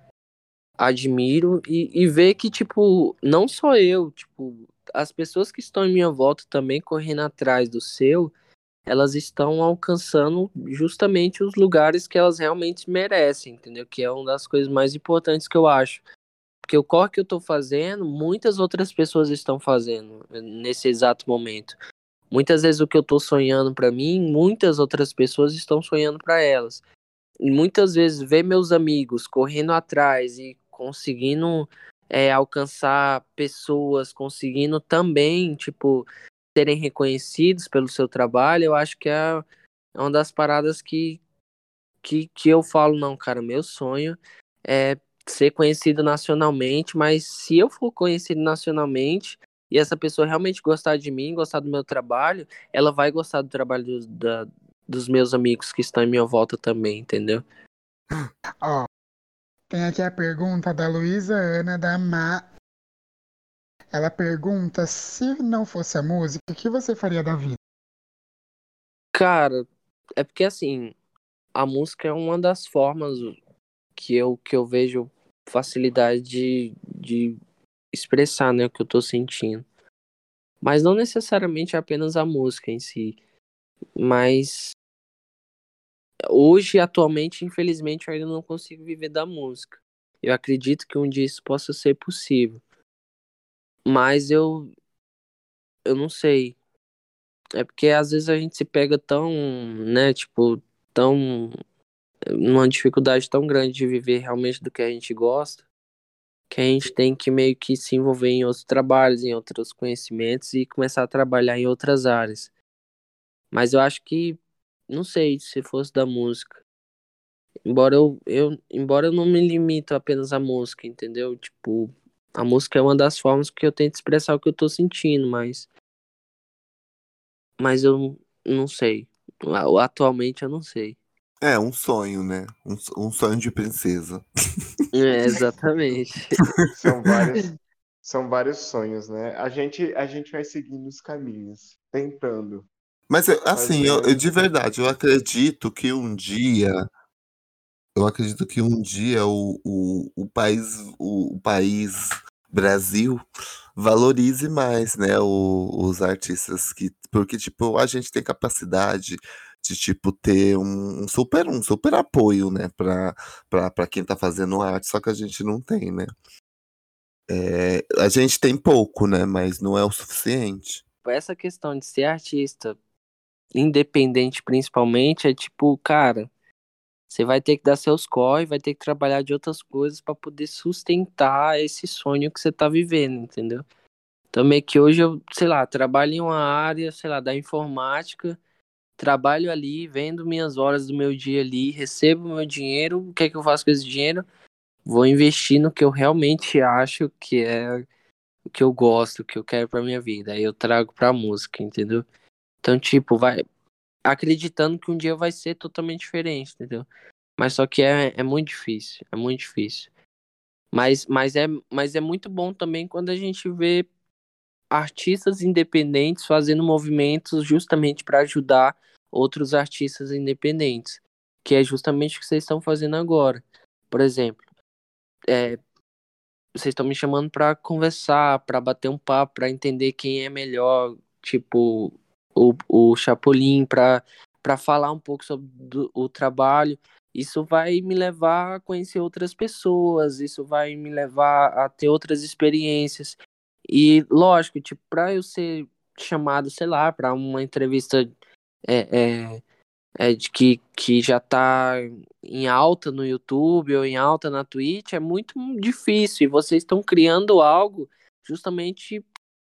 admiro e, e ver que, tipo, não só eu, tipo, as pessoas que estão em minha volta também correndo atrás do seu, elas estão alcançando justamente os lugares que elas realmente merecem, entendeu? Que é uma das coisas mais importantes que eu acho. Porque o corre que eu estou fazendo, muitas outras pessoas estão fazendo nesse exato momento. Muitas vezes o que eu estou sonhando para mim, muitas outras pessoas estão sonhando para elas. E muitas vezes ver meus amigos correndo atrás e conseguindo é, alcançar pessoas, conseguindo também, tipo, serem reconhecidos pelo seu trabalho, eu acho que é, é uma das paradas que, que, que eu falo, não, cara, meu sonho é ser conhecido nacionalmente, mas se eu for conhecido nacionalmente e essa pessoa realmente gostar de mim, gostar do meu trabalho, ela vai gostar do trabalho do, da, dos meus amigos que estão em minha volta também, entendeu? Ó, tem aqui a pergunta da Luísa Ana da Ma. Ela pergunta se não fosse a música, o que você faria da vida? Cara, é porque assim, a música é uma das formas que eu, que eu vejo facilidade de, de expressar né, o que eu tô sentindo. Mas não necessariamente apenas a música em si. Mas hoje, atualmente, infelizmente, eu ainda não consigo viver da música. Eu acredito que um dia isso possa ser possível. Mas eu. Eu não sei. É porque às vezes a gente se pega tão, né, tipo, tão. numa dificuldade tão grande de viver realmente do que a gente gosta, que a gente tem que meio que se envolver em outros trabalhos, em outros conhecimentos e começar a trabalhar em outras áreas. Mas eu acho que não sei se fosse da música. Embora eu, eu, embora eu não me limito apenas à música, entendeu? Tipo, a música é uma das formas que eu tento expressar o que eu tô sentindo, mas. Mas eu não sei. Atualmente eu não sei. É, um sonho, né? Um, um sonho de princesa. É, exatamente. são, vários, são vários sonhos, né? A gente, a gente vai seguindo os caminhos, tentando. Mas assim, eu, eu, de verdade, eu acredito que um dia. Eu acredito que um dia o, o, o país, o, o país Brasil valorize mais, né, o, os artistas que. Porque, tipo, a gente tem capacidade de, tipo, ter um, um super, um super apoio, né, pra, pra quem tá fazendo arte, só que a gente não tem, né? É, a gente tem pouco, né, mas não é o suficiente. Essa questão de ser artista independente principalmente, é tipo, cara, você vai ter que dar seus corre, vai ter que trabalhar de outras coisas para poder sustentar esse sonho que você tá vivendo, entendeu? Também que hoje eu, sei lá, trabalho em uma área, sei lá, da informática, trabalho ali, vendo minhas horas do meu dia ali, recebo meu dinheiro, o que é que eu faço com esse dinheiro? Vou investir no que eu realmente acho que é o que eu gosto, o que eu quero para minha vida. Aí eu trago pra música, entendeu? Então, tipo, vai acreditando que um dia vai ser totalmente diferente, entendeu? Mas só que é, é muito difícil, é muito difícil. Mas, mas, é, mas é muito bom também quando a gente vê artistas independentes fazendo movimentos justamente para ajudar outros artistas independentes, que é justamente o que vocês estão fazendo agora. Por exemplo, é, vocês estão me chamando para conversar, para bater um papo, para entender quem é melhor, tipo o, o Chapolin, para falar um pouco sobre do, o trabalho. Isso vai me levar a conhecer outras pessoas, isso vai me levar a ter outras experiências. E lógico, tipo, para eu ser chamado, sei lá, para uma entrevista é, é, é, de que, que já está em alta no YouTube ou em alta na Twitch, é muito difícil. E vocês estão criando algo justamente.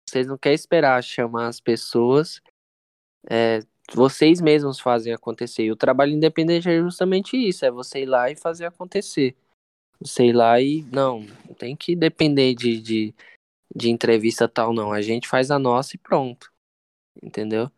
Vocês não querem esperar chamar as pessoas. É, vocês mesmos fazem acontecer. E o trabalho independente é justamente isso: é você ir lá e fazer acontecer. Você ir lá e. Não, não tem que depender de, de, de entrevista tal, não. A gente faz a nossa e pronto. Entendeu?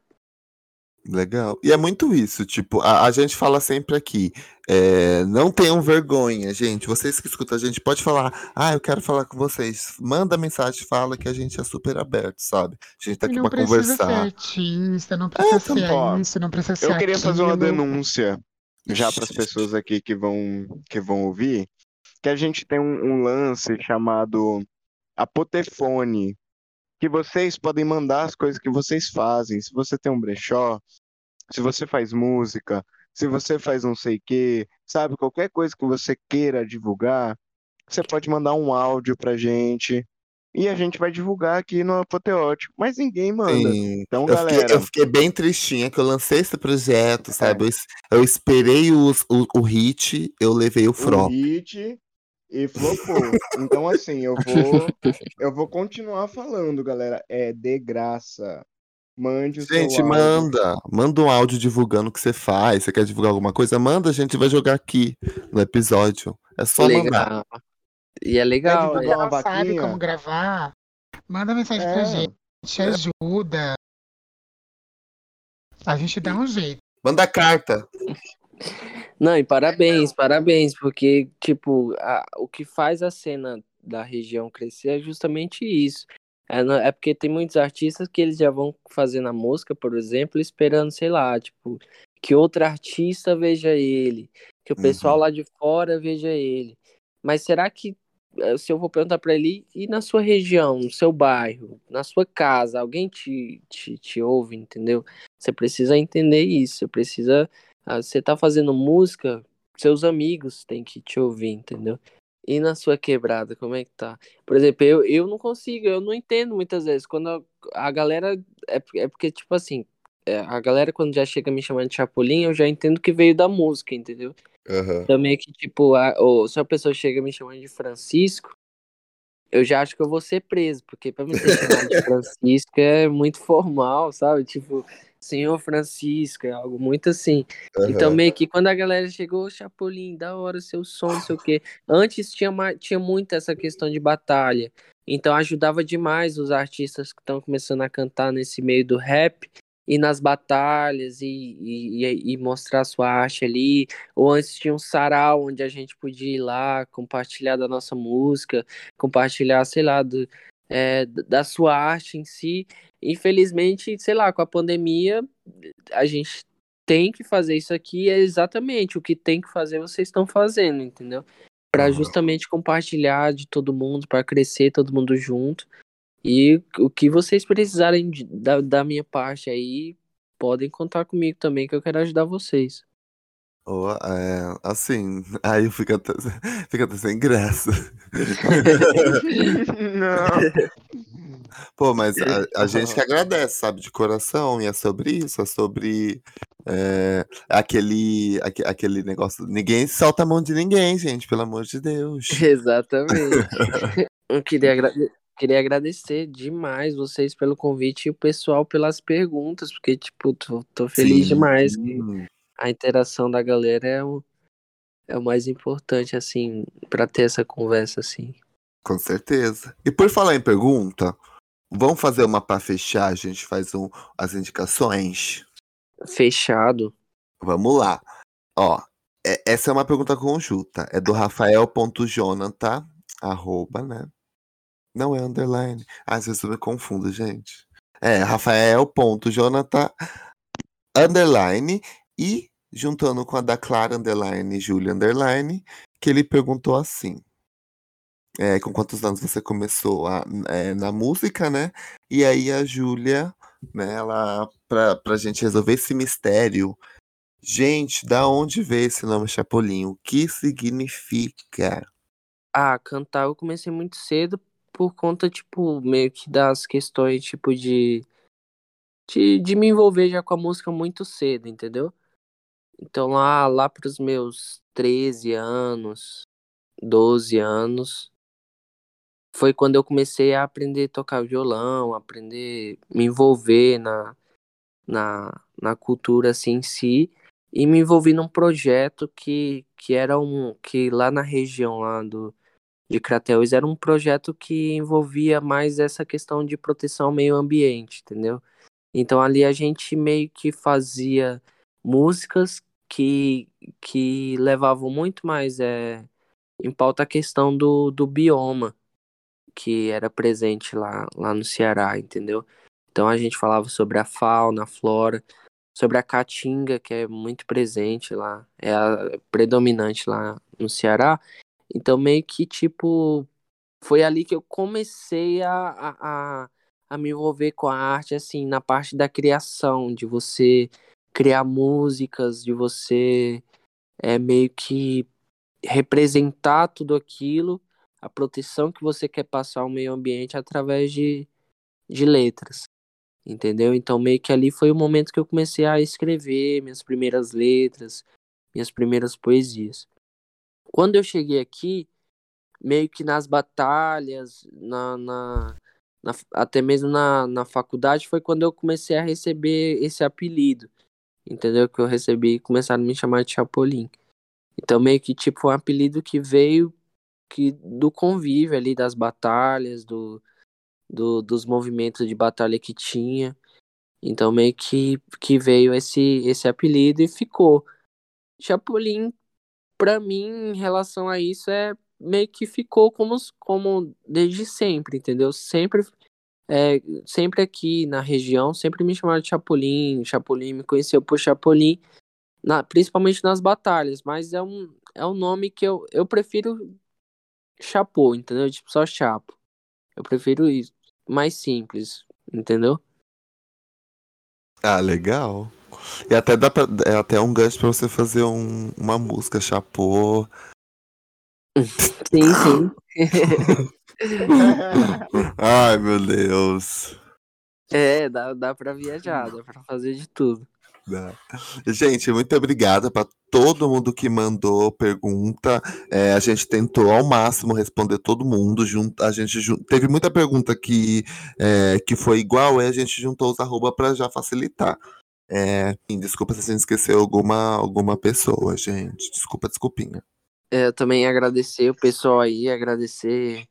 Legal. E é muito isso, tipo, a, a gente fala sempre aqui, é, não tenham vergonha, gente. Vocês que escutam a gente, pode falar, ah, eu quero falar com vocês. Manda mensagem, fala que a gente é super aberto, sabe? A gente tá aqui pra conversar. Não precisa ser artista, não precisa é, ser ó, isso, não precisa ser Eu queria aquilo. fazer uma denúncia já para as pessoas aqui que vão, que vão ouvir, que a gente tem um, um lance chamado apotefone, que vocês podem mandar as coisas que vocês fazem. Se você tem um brechó, se você faz música, se você faz não sei o quê, sabe, qualquer coisa que você queira divulgar, você pode mandar um áudio pra gente e a gente vai divulgar aqui no Apoteótico, mas ninguém manda. Sim. Então, eu galera. Fiquei, eu fiquei bem tristinha que eu lancei esse projeto, sabe? É. Eu, eu, esperei o, o, o hit, eu levei o flop. O hit, e flopou. Então, assim, eu vou, eu vou continuar falando, galera. É de graça. Mande o Gente, seu manda. Manda um áudio divulgando o que você faz. Você quer divulgar alguma coisa? Manda, a gente vai jogar aqui no episódio. É só legal. mandar. E é legal. Se ela sabe como gravar, manda mensagem é. pra gente. Ajuda. A gente dá um jeito. Manda carta. Não, e parabéns, parabéns, porque, tipo, a, o que faz a cena da região crescer é justamente isso. É, é porque tem muitos artistas que eles já vão fazendo a música, por exemplo, esperando, sei lá, tipo, que outro artista veja ele, que o pessoal uhum. lá de fora veja ele. Mas será que, eh, se eu vou perguntar para ele, e na sua região, no seu bairro, na sua casa, alguém te, te, te ouve, entendeu? Você precisa entender isso, você precisa ah, você tá fazendo música, seus amigos têm que te ouvir, entendeu? E na sua quebrada, como é que tá? Por exemplo, eu, eu não consigo, eu não entendo muitas vezes. Quando a, a galera. É, é porque, tipo assim, é, a galera quando já chega me chamando de Chapolin, eu já entendo que veio da música, entendeu? Uhum. Também que, tipo, a, ou, se a pessoa chega me chamando de Francisco, eu já acho que eu vou ser preso, porque pra me ser chamado de Francisco é muito formal, sabe? Tipo, Senhor Francisco, é algo muito assim. Uhum. Então, meio que quando a galera chegou, Chapolin, da hora seu som, não sei o quê. Antes tinha, tinha muito essa questão de batalha. Então ajudava demais os artistas que estão começando a cantar nesse meio do rap e nas batalhas e, e, e, mostrar sua arte ali. Ou antes tinha um sarau onde a gente podia ir lá, compartilhar da nossa música, compartilhar, sei lá, do, é, da sua arte em si. Infelizmente, sei lá, com a pandemia, a gente tem que fazer isso aqui, é exatamente o que tem que fazer, vocês estão fazendo, entendeu? Para justamente compartilhar de todo mundo, para crescer todo mundo junto. E o que vocês precisarem de, da, da minha parte aí, podem contar comigo também, que eu quero ajudar vocês. Oh, é, assim, aí fica até, fica até sem graça. Não. Pô, mas a, a, gente que agradece, sabe, de coração, e é sobre isso, é sobre é, aquele, aquele negócio. Ninguém solta a mão de ninguém, gente, pelo amor de Deus. Exatamente. eu queria, agra queria agradecer demais vocês pelo convite e o pessoal pelas perguntas, porque, tipo, tô, tô feliz Sim. demais que a interação da galera é o, é o mais importante, assim, para ter essa conversa, assim. Com certeza. E por falar em pergunta, vamos fazer uma para fechar, a gente faz um, as indicações. Fechado. Vamos lá. Ó, é, essa é uma pergunta conjunta. É do Rafael.jonathan, arroba, né? Não é underline. Às vezes eu me confundo, gente. É, Rafael.jonathan, underline, e juntando com a da Clara Underline Julia Underline, que ele perguntou assim: é, com quantos anos você começou a, é, na música, né? E aí a Júlia, né, ela, pra, pra gente resolver esse mistério, gente, da onde veio esse nome Chapolin? O que significa? Ah, cantar eu comecei muito cedo por conta, tipo, meio que das questões, tipo, de, de, de me envolver já com a música muito cedo, entendeu? Então lá, lá pros meus 13 anos, 12 anos, foi quando eu comecei a aprender a tocar violão, aprender, me envolver na, na, na cultura assim em si, e me envolvi num projeto que, que era um, que lá na região lá do, de Crateus era um projeto que envolvia mais essa questão de proteção ao meio ambiente, entendeu? Então ali a gente meio que fazia músicas que, que levavam muito mais é, em pauta a questão do, do bioma que era presente lá, lá no Ceará, entendeu? Então a gente falava sobre a fauna, a flora, sobre a caatinga, que é muito presente lá, é predominante lá no Ceará. Então meio que tipo foi ali que eu comecei a, a, a, a me envolver com a arte, assim, na parte da criação, de você criar músicas, de você é meio que representar tudo aquilo, a proteção que você quer passar ao meio ambiente através de, de letras. Entendeu? Então meio que ali foi o momento que eu comecei a escrever minhas primeiras letras, minhas primeiras poesias. Quando eu cheguei aqui, meio que nas batalhas, na, na, na até mesmo na, na faculdade, foi quando eu comecei a receber esse apelido entendeu? Que eu recebi e começaram a me chamar de Chapolin. Então meio que tipo um apelido que veio que do convívio ali das batalhas, do, do dos movimentos de batalha que tinha. Então meio que, que veio esse esse apelido e ficou. Chapolin para mim em relação a isso é meio que ficou como como desde sempre, entendeu? Sempre é, sempre aqui na região, sempre me chamaram de Chapolin, Chapolin me conheceu por Chapolin, na, principalmente nas batalhas, mas é um, é um nome que eu, eu prefiro Chapo, entendeu? Tipo, só Chapo. Eu prefiro isso, mais simples, entendeu? Ah, legal. E até dá pra, é até um gancho pra você fazer um, uma música, Chapô. sim, sim. Ai, meu Deus. É, dá, dá pra viajar, dá pra fazer de tudo. Dá. Gente, muito obrigada para todo mundo que mandou pergunta. É, a gente tentou ao máximo responder todo mundo. Junto, a gente jun... teve muita pergunta que, é, que foi igual, e a gente juntou os arroba para já facilitar. É, desculpa se a gente esqueceu alguma, alguma pessoa, gente. Desculpa, desculpinha. É, eu também agradecer o pessoal aí, agradecer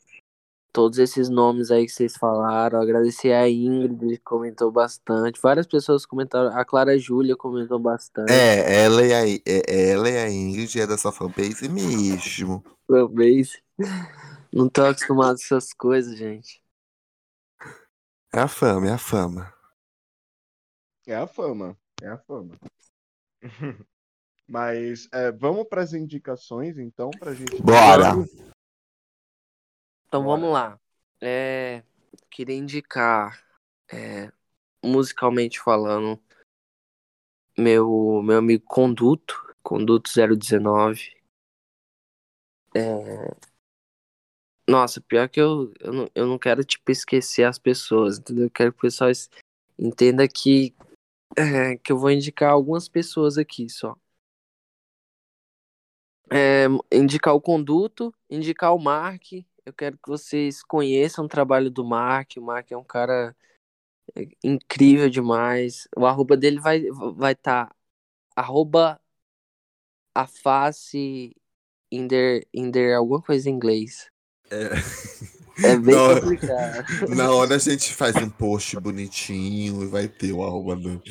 todos esses nomes aí que vocês falaram. Agradecer a Ingrid, que comentou bastante. Várias pessoas comentaram. A Clara Júlia comentou bastante. É, ela e a, é, ela e a Ingrid é da sua fanbase mesmo. Fanbase. Não tô acostumado com essas coisas, gente. É a fama, é a fama. É a fama, é a fama. Mas é, vamos para as indicações, então, para gente. Bora! Então Bora. vamos lá. É, queria indicar, é, musicalmente falando, meu, meu amigo Conduto, Conduto 019. É... Nossa, pior que eu, eu, não, eu não quero, tipo, esquecer as pessoas, entendeu? Eu quero que o pessoal entenda que, é, que eu vou indicar algumas pessoas aqui só. É, indicar o Conduto, indicar o Mark, eu quero que vocês conheçam o trabalho do Mark. O Mark é um cara é, incrível demais. O arroba dele vai estar vai tá, arroba a face alguma coisa em inglês. É, é bem na complicado. Na hora a gente faz um post bonitinho e vai ter o arroba do.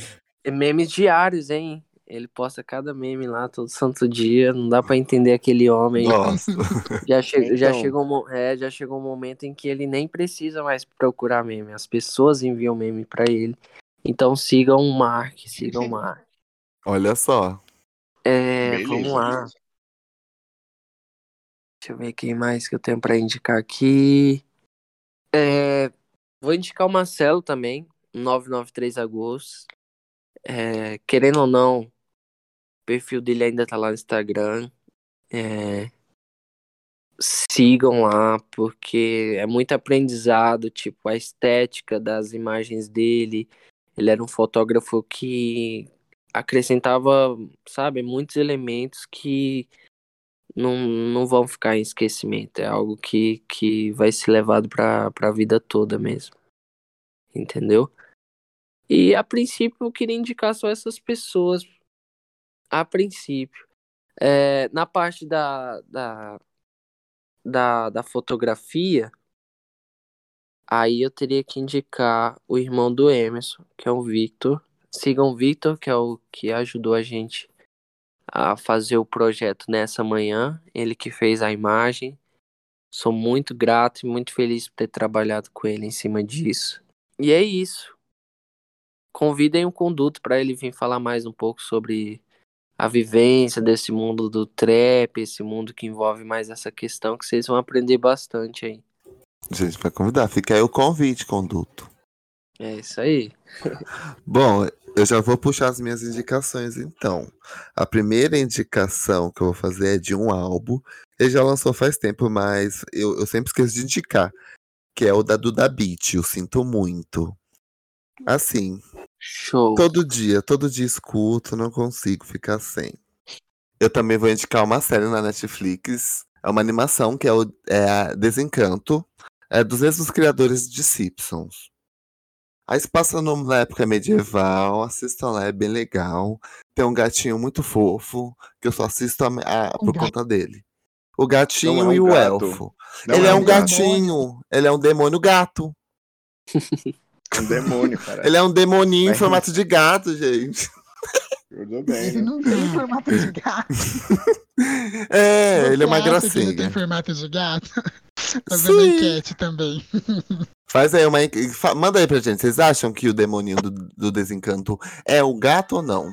É memes diários, hein? Ele posta cada meme lá todo santo dia, não dá para entender aquele homem. Nossa. Já, che então... já, chegou, é, já chegou um momento em que ele nem precisa mais procurar meme, as pessoas enviam meme para ele. Então sigam o Mark, sigam o Mark. Olha só. É, Beleza. vamos lá. Deixa eu ver quem mais que eu tenho pra indicar aqui. É, vou indicar o Marcelo também, 993 Agosto. É, querendo ou não, perfil dele ainda tá lá no Instagram. É, sigam lá, porque é muito aprendizado, tipo, a estética das imagens dele. Ele era um fotógrafo que acrescentava, sabe, muitos elementos que não, não vão ficar em esquecimento. É algo que, que vai ser levado para a vida toda mesmo. Entendeu? E a princípio eu queria indicar só essas pessoas. A princípio. É, na parte da, da, da, da fotografia, aí eu teria que indicar o irmão do Emerson, que é o Victor. Sigam o Victor, que é o que ajudou a gente a fazer o projeto nessa manhã. Ele que fez a imagem. Sou muito grato e muito feliz por ter trabalhado com ele em cima disso. E é isso. Convidem o conduto para ele vir falar mais um pouco sobre a vivência desse mundo do trap, esse mundo que envolve mais essa questão, que vocês vão aprender bastante aí. A gente vai convidar. Fica aí o convite, conduto. É isso aí. Bom, eu já vou puxar as minhas indicações então. A primeira indicação que eu vou fazer é de um álbum. Ele já lançou faz tempo, mas eu, eu sempre esqueço de indicar. Que é o da Duda Beat, Eu Sinto Muito. Assim, Show. Todo dia, todo dia escuto, não consigo ficar sem. Eu também vou indicar uma série na Netflix. É uma animação que é, o, é a Desencanto. É dos mesmos criadores de Simpsons. Aí se passa na época medieval, assistam lá, é bem legal. Tem um gatinho muito fofo, que eu só assisto a, a, por conta dele. O gatinho é um e o gato. elfo. Não ele é, um gato. gatinho, ele é um demônio gato. Um demônio, cara. Ele é um demoninho em formato de gato, gente. Tudo bem, Ele né? não tem formato de gato. É, ele é uma que Ele gracinha. tem formato de gato? Fazendo Sim. enquete também. Faz aí uma. Manda aí pra gente. Vocês acham que o demoninho do, do desencanto é o gato ou não?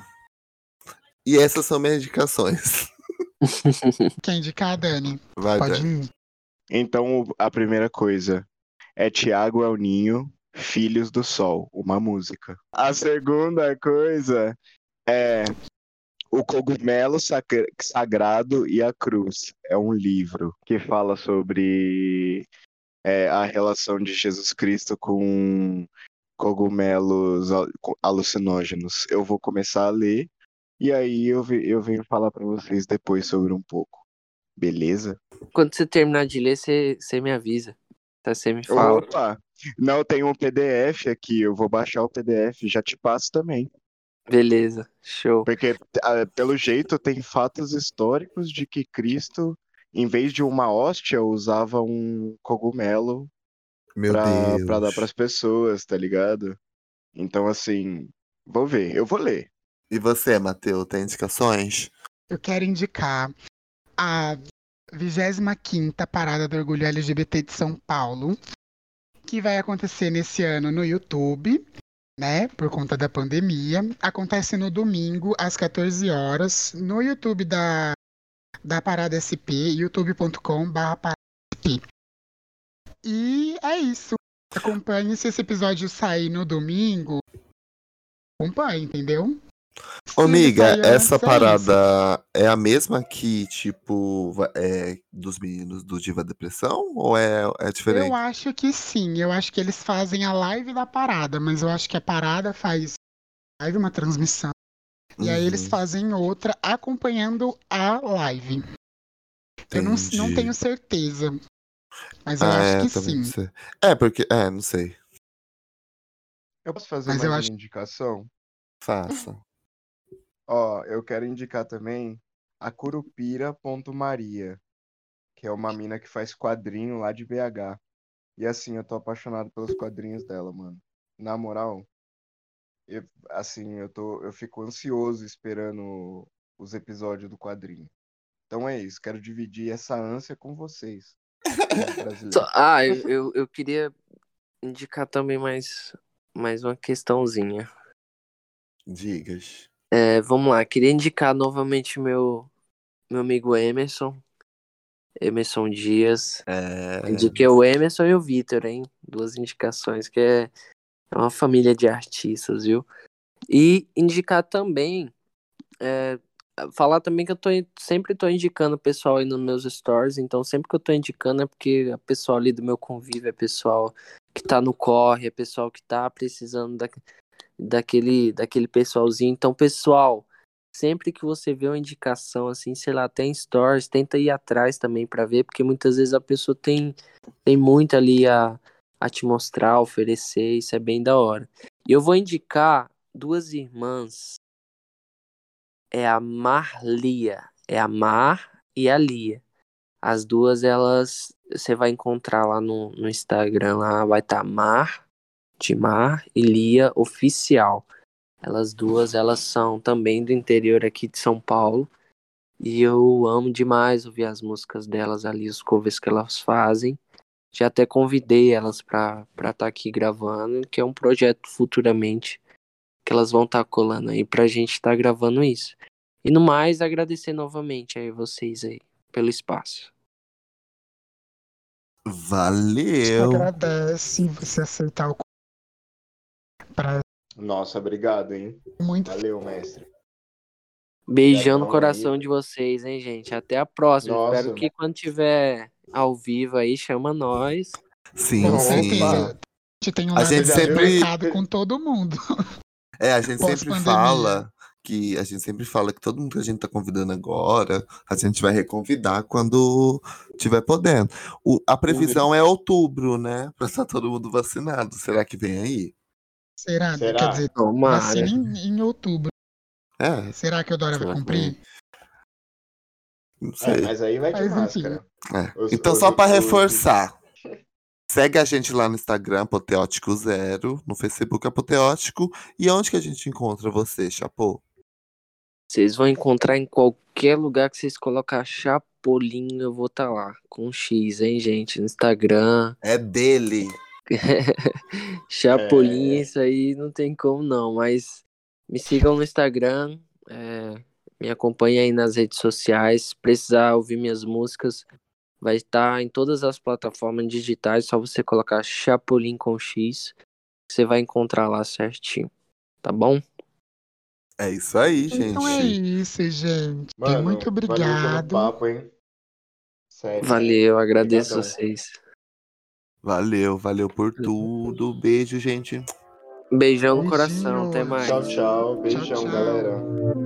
E essas são minhas indicações. Quer indicar, Dani? Vai, Pode Dani. ir. Então, o- a primeira coisa é Tiago El Ninho, Filhos do Sol, uma música. A segunda coisa é O Cogumelo Sacra- Sagrado e a Cruz. É um livro que fala sobre é, a relação de Jesus Cristo com cogumelos al- co- alucinógenos. Eu vou começar a ler e aí eu, eu venho falar para vocês depois sobre um pouco. Beleza? Quando você terminar de ler, você, você me avisa. Tá? Você me fala. Opa! Não, tem um PDF aqui, eu vou baixar o PDF, já te passo também. Beleza, show. Porque, ah, pelo jeito, tem fatos históricos de que Cristo, em vez de uma hóstia, usava um cogumelo Meu pra, Deus. pra dar pras pessoas, tá ligado? Então, assim, vou ver, eu vou ler. E você, Matheus, tem indicações? Eu quero indicar a 25 Parada do Orgulho LGBT de São Paulo, que vai acontecer nesse ano no YouTube, né? Por conta da pandemia. Acontece no domingo, às 14 horas, no YouTube da, da Parada SP, youtube.com.br E é isso. Acompanhe se esse episódio sair no domingo. Acompanhe, entendeu? Ô, amiga, essa é isso. parada é a mesma que, tipo, é dos meninos do Diva Depressão? Ou é, é diferente? Eu acho que sim. Eu acho que eles fazem a live da parada, mas eu acho que a parada faz live uma transmissão. E aí eles Uhum, fazem outra acompanhando a live. Eu não, não entendi. tenho certeza. Mas eu Ah, acho é, que sim. É, porque. É, não sei. Eu posso fazer Mas mais eu uma acho- indicação? Faça. Ó, eu quero indicar também a Curupira.maria, que é uma mina que faz quadrinho lá de BH. E assim, eu tô apaixonado pelos quadrinhos dela, mano. Na moral, eu, assim, eu tô, eu fico ansioso esperando os episódios do quadrinho. Então é isso, quero dividir essa ânsia com vocês. Ah, eu, eu, eu queria indicar também mais, mais uma questãozinha. Digas. É, vamos lá, queria indicar novamente meu, meu amigo Emerson. Emerson Dias. É, Indiquei o Emerson e o Vitor, hein? Duas indicações, que é, é uma família de artistas, viu? E indicar também. é, falar também que eu tô, sempre tô indicando o pessoal aí nos meus stories, então sempre que eu tô indicando é porque a pessoal ali do meu convívio é pessoal que tá no corre, é pessoal que tá precisando da, daquele, daquele pessoalzinho. Então, pessoal, sempre que você vê uma indicação assim, sei lá, tem stories, tenta ir atrás também para ver, porque muitas vezes a pessoa tem, tem muito ali a, a te mostrar, oferecer, isso é bem da hora. E eu vou indicar duas irmãs. É a Marlia, é a Mar e a Lia. As duas, elas, você vai encontrar lá no, no Instagram, lá vai estar tá Mar, de Mar e Lia Oficial. Elas duas, elas são também do interior aqui de São Paulo. E eu amo demais ouvir as músicas delas ali, os covers que elas fazem. Já até convidei elas para estar tá aqui gravando, que é um projeto futuramente que elas vão estar tá colando aí pra gente estar tá gravando isso. E no mais, agradecer novamente aí vocês aí pelo espaço. Valeu! Agradece você aceitar o pra Nossa, obrigado, hein? muito Valeu, mestre. Beijão no coração aí. de vocês, hein, gente. Até a próxima. Nossa. Espero que quando tiver ao vivo aí, chama nós. Sim, Opa. sim. certeza. A gente tem um A gente sempre- com todo mundo. É, a gente sempre fala que a gente sempre fala que todo mundo que a gente tá convidando agora, a gente vai reconvidar quando tiver podendo. O- a previsão é outubro, né? Pra estar todo mundo vacinado. Será que vem aí? Será? Será? Quer dizer, Tomara. vacina em, em outubro. É, Será que o Dória vai cumprir? não É, sei. mas aí vai de Mas. É. Os- Então, os- só pra os- reforçar. Segue a gente lá no Instagram, Apoteótico Zero, no Facebook Apoteótico. E onde que a gente encontra você, Chapô? Vocês vão encontrar em qualquer lugar que vocês colocar Chapolin, eu vou estar lá. Com X, hein, gente? No Instagram. É dele. Chapolin, É. isso aí não tem como não. Mas me sigam no Instagram. é, me acompanhem aí nas redes sociais. Se precisar ouvir minhas músicas, vai estar em todas as plataformas digitais. Só você colocar Chapolin com X. Você vai encontrar lá certinho. Tá bom? É isso aí, gente. Então é isso, gente. Mano, Muito Valeu obrigado. papo, hein? Sério. Valeu, agradeço Obrigadão. vocês. Valeu, valeu por tudo. Beijo, gente. Beijão no coração, até mais. Tchau, tchau. Beijão, tchau. galera.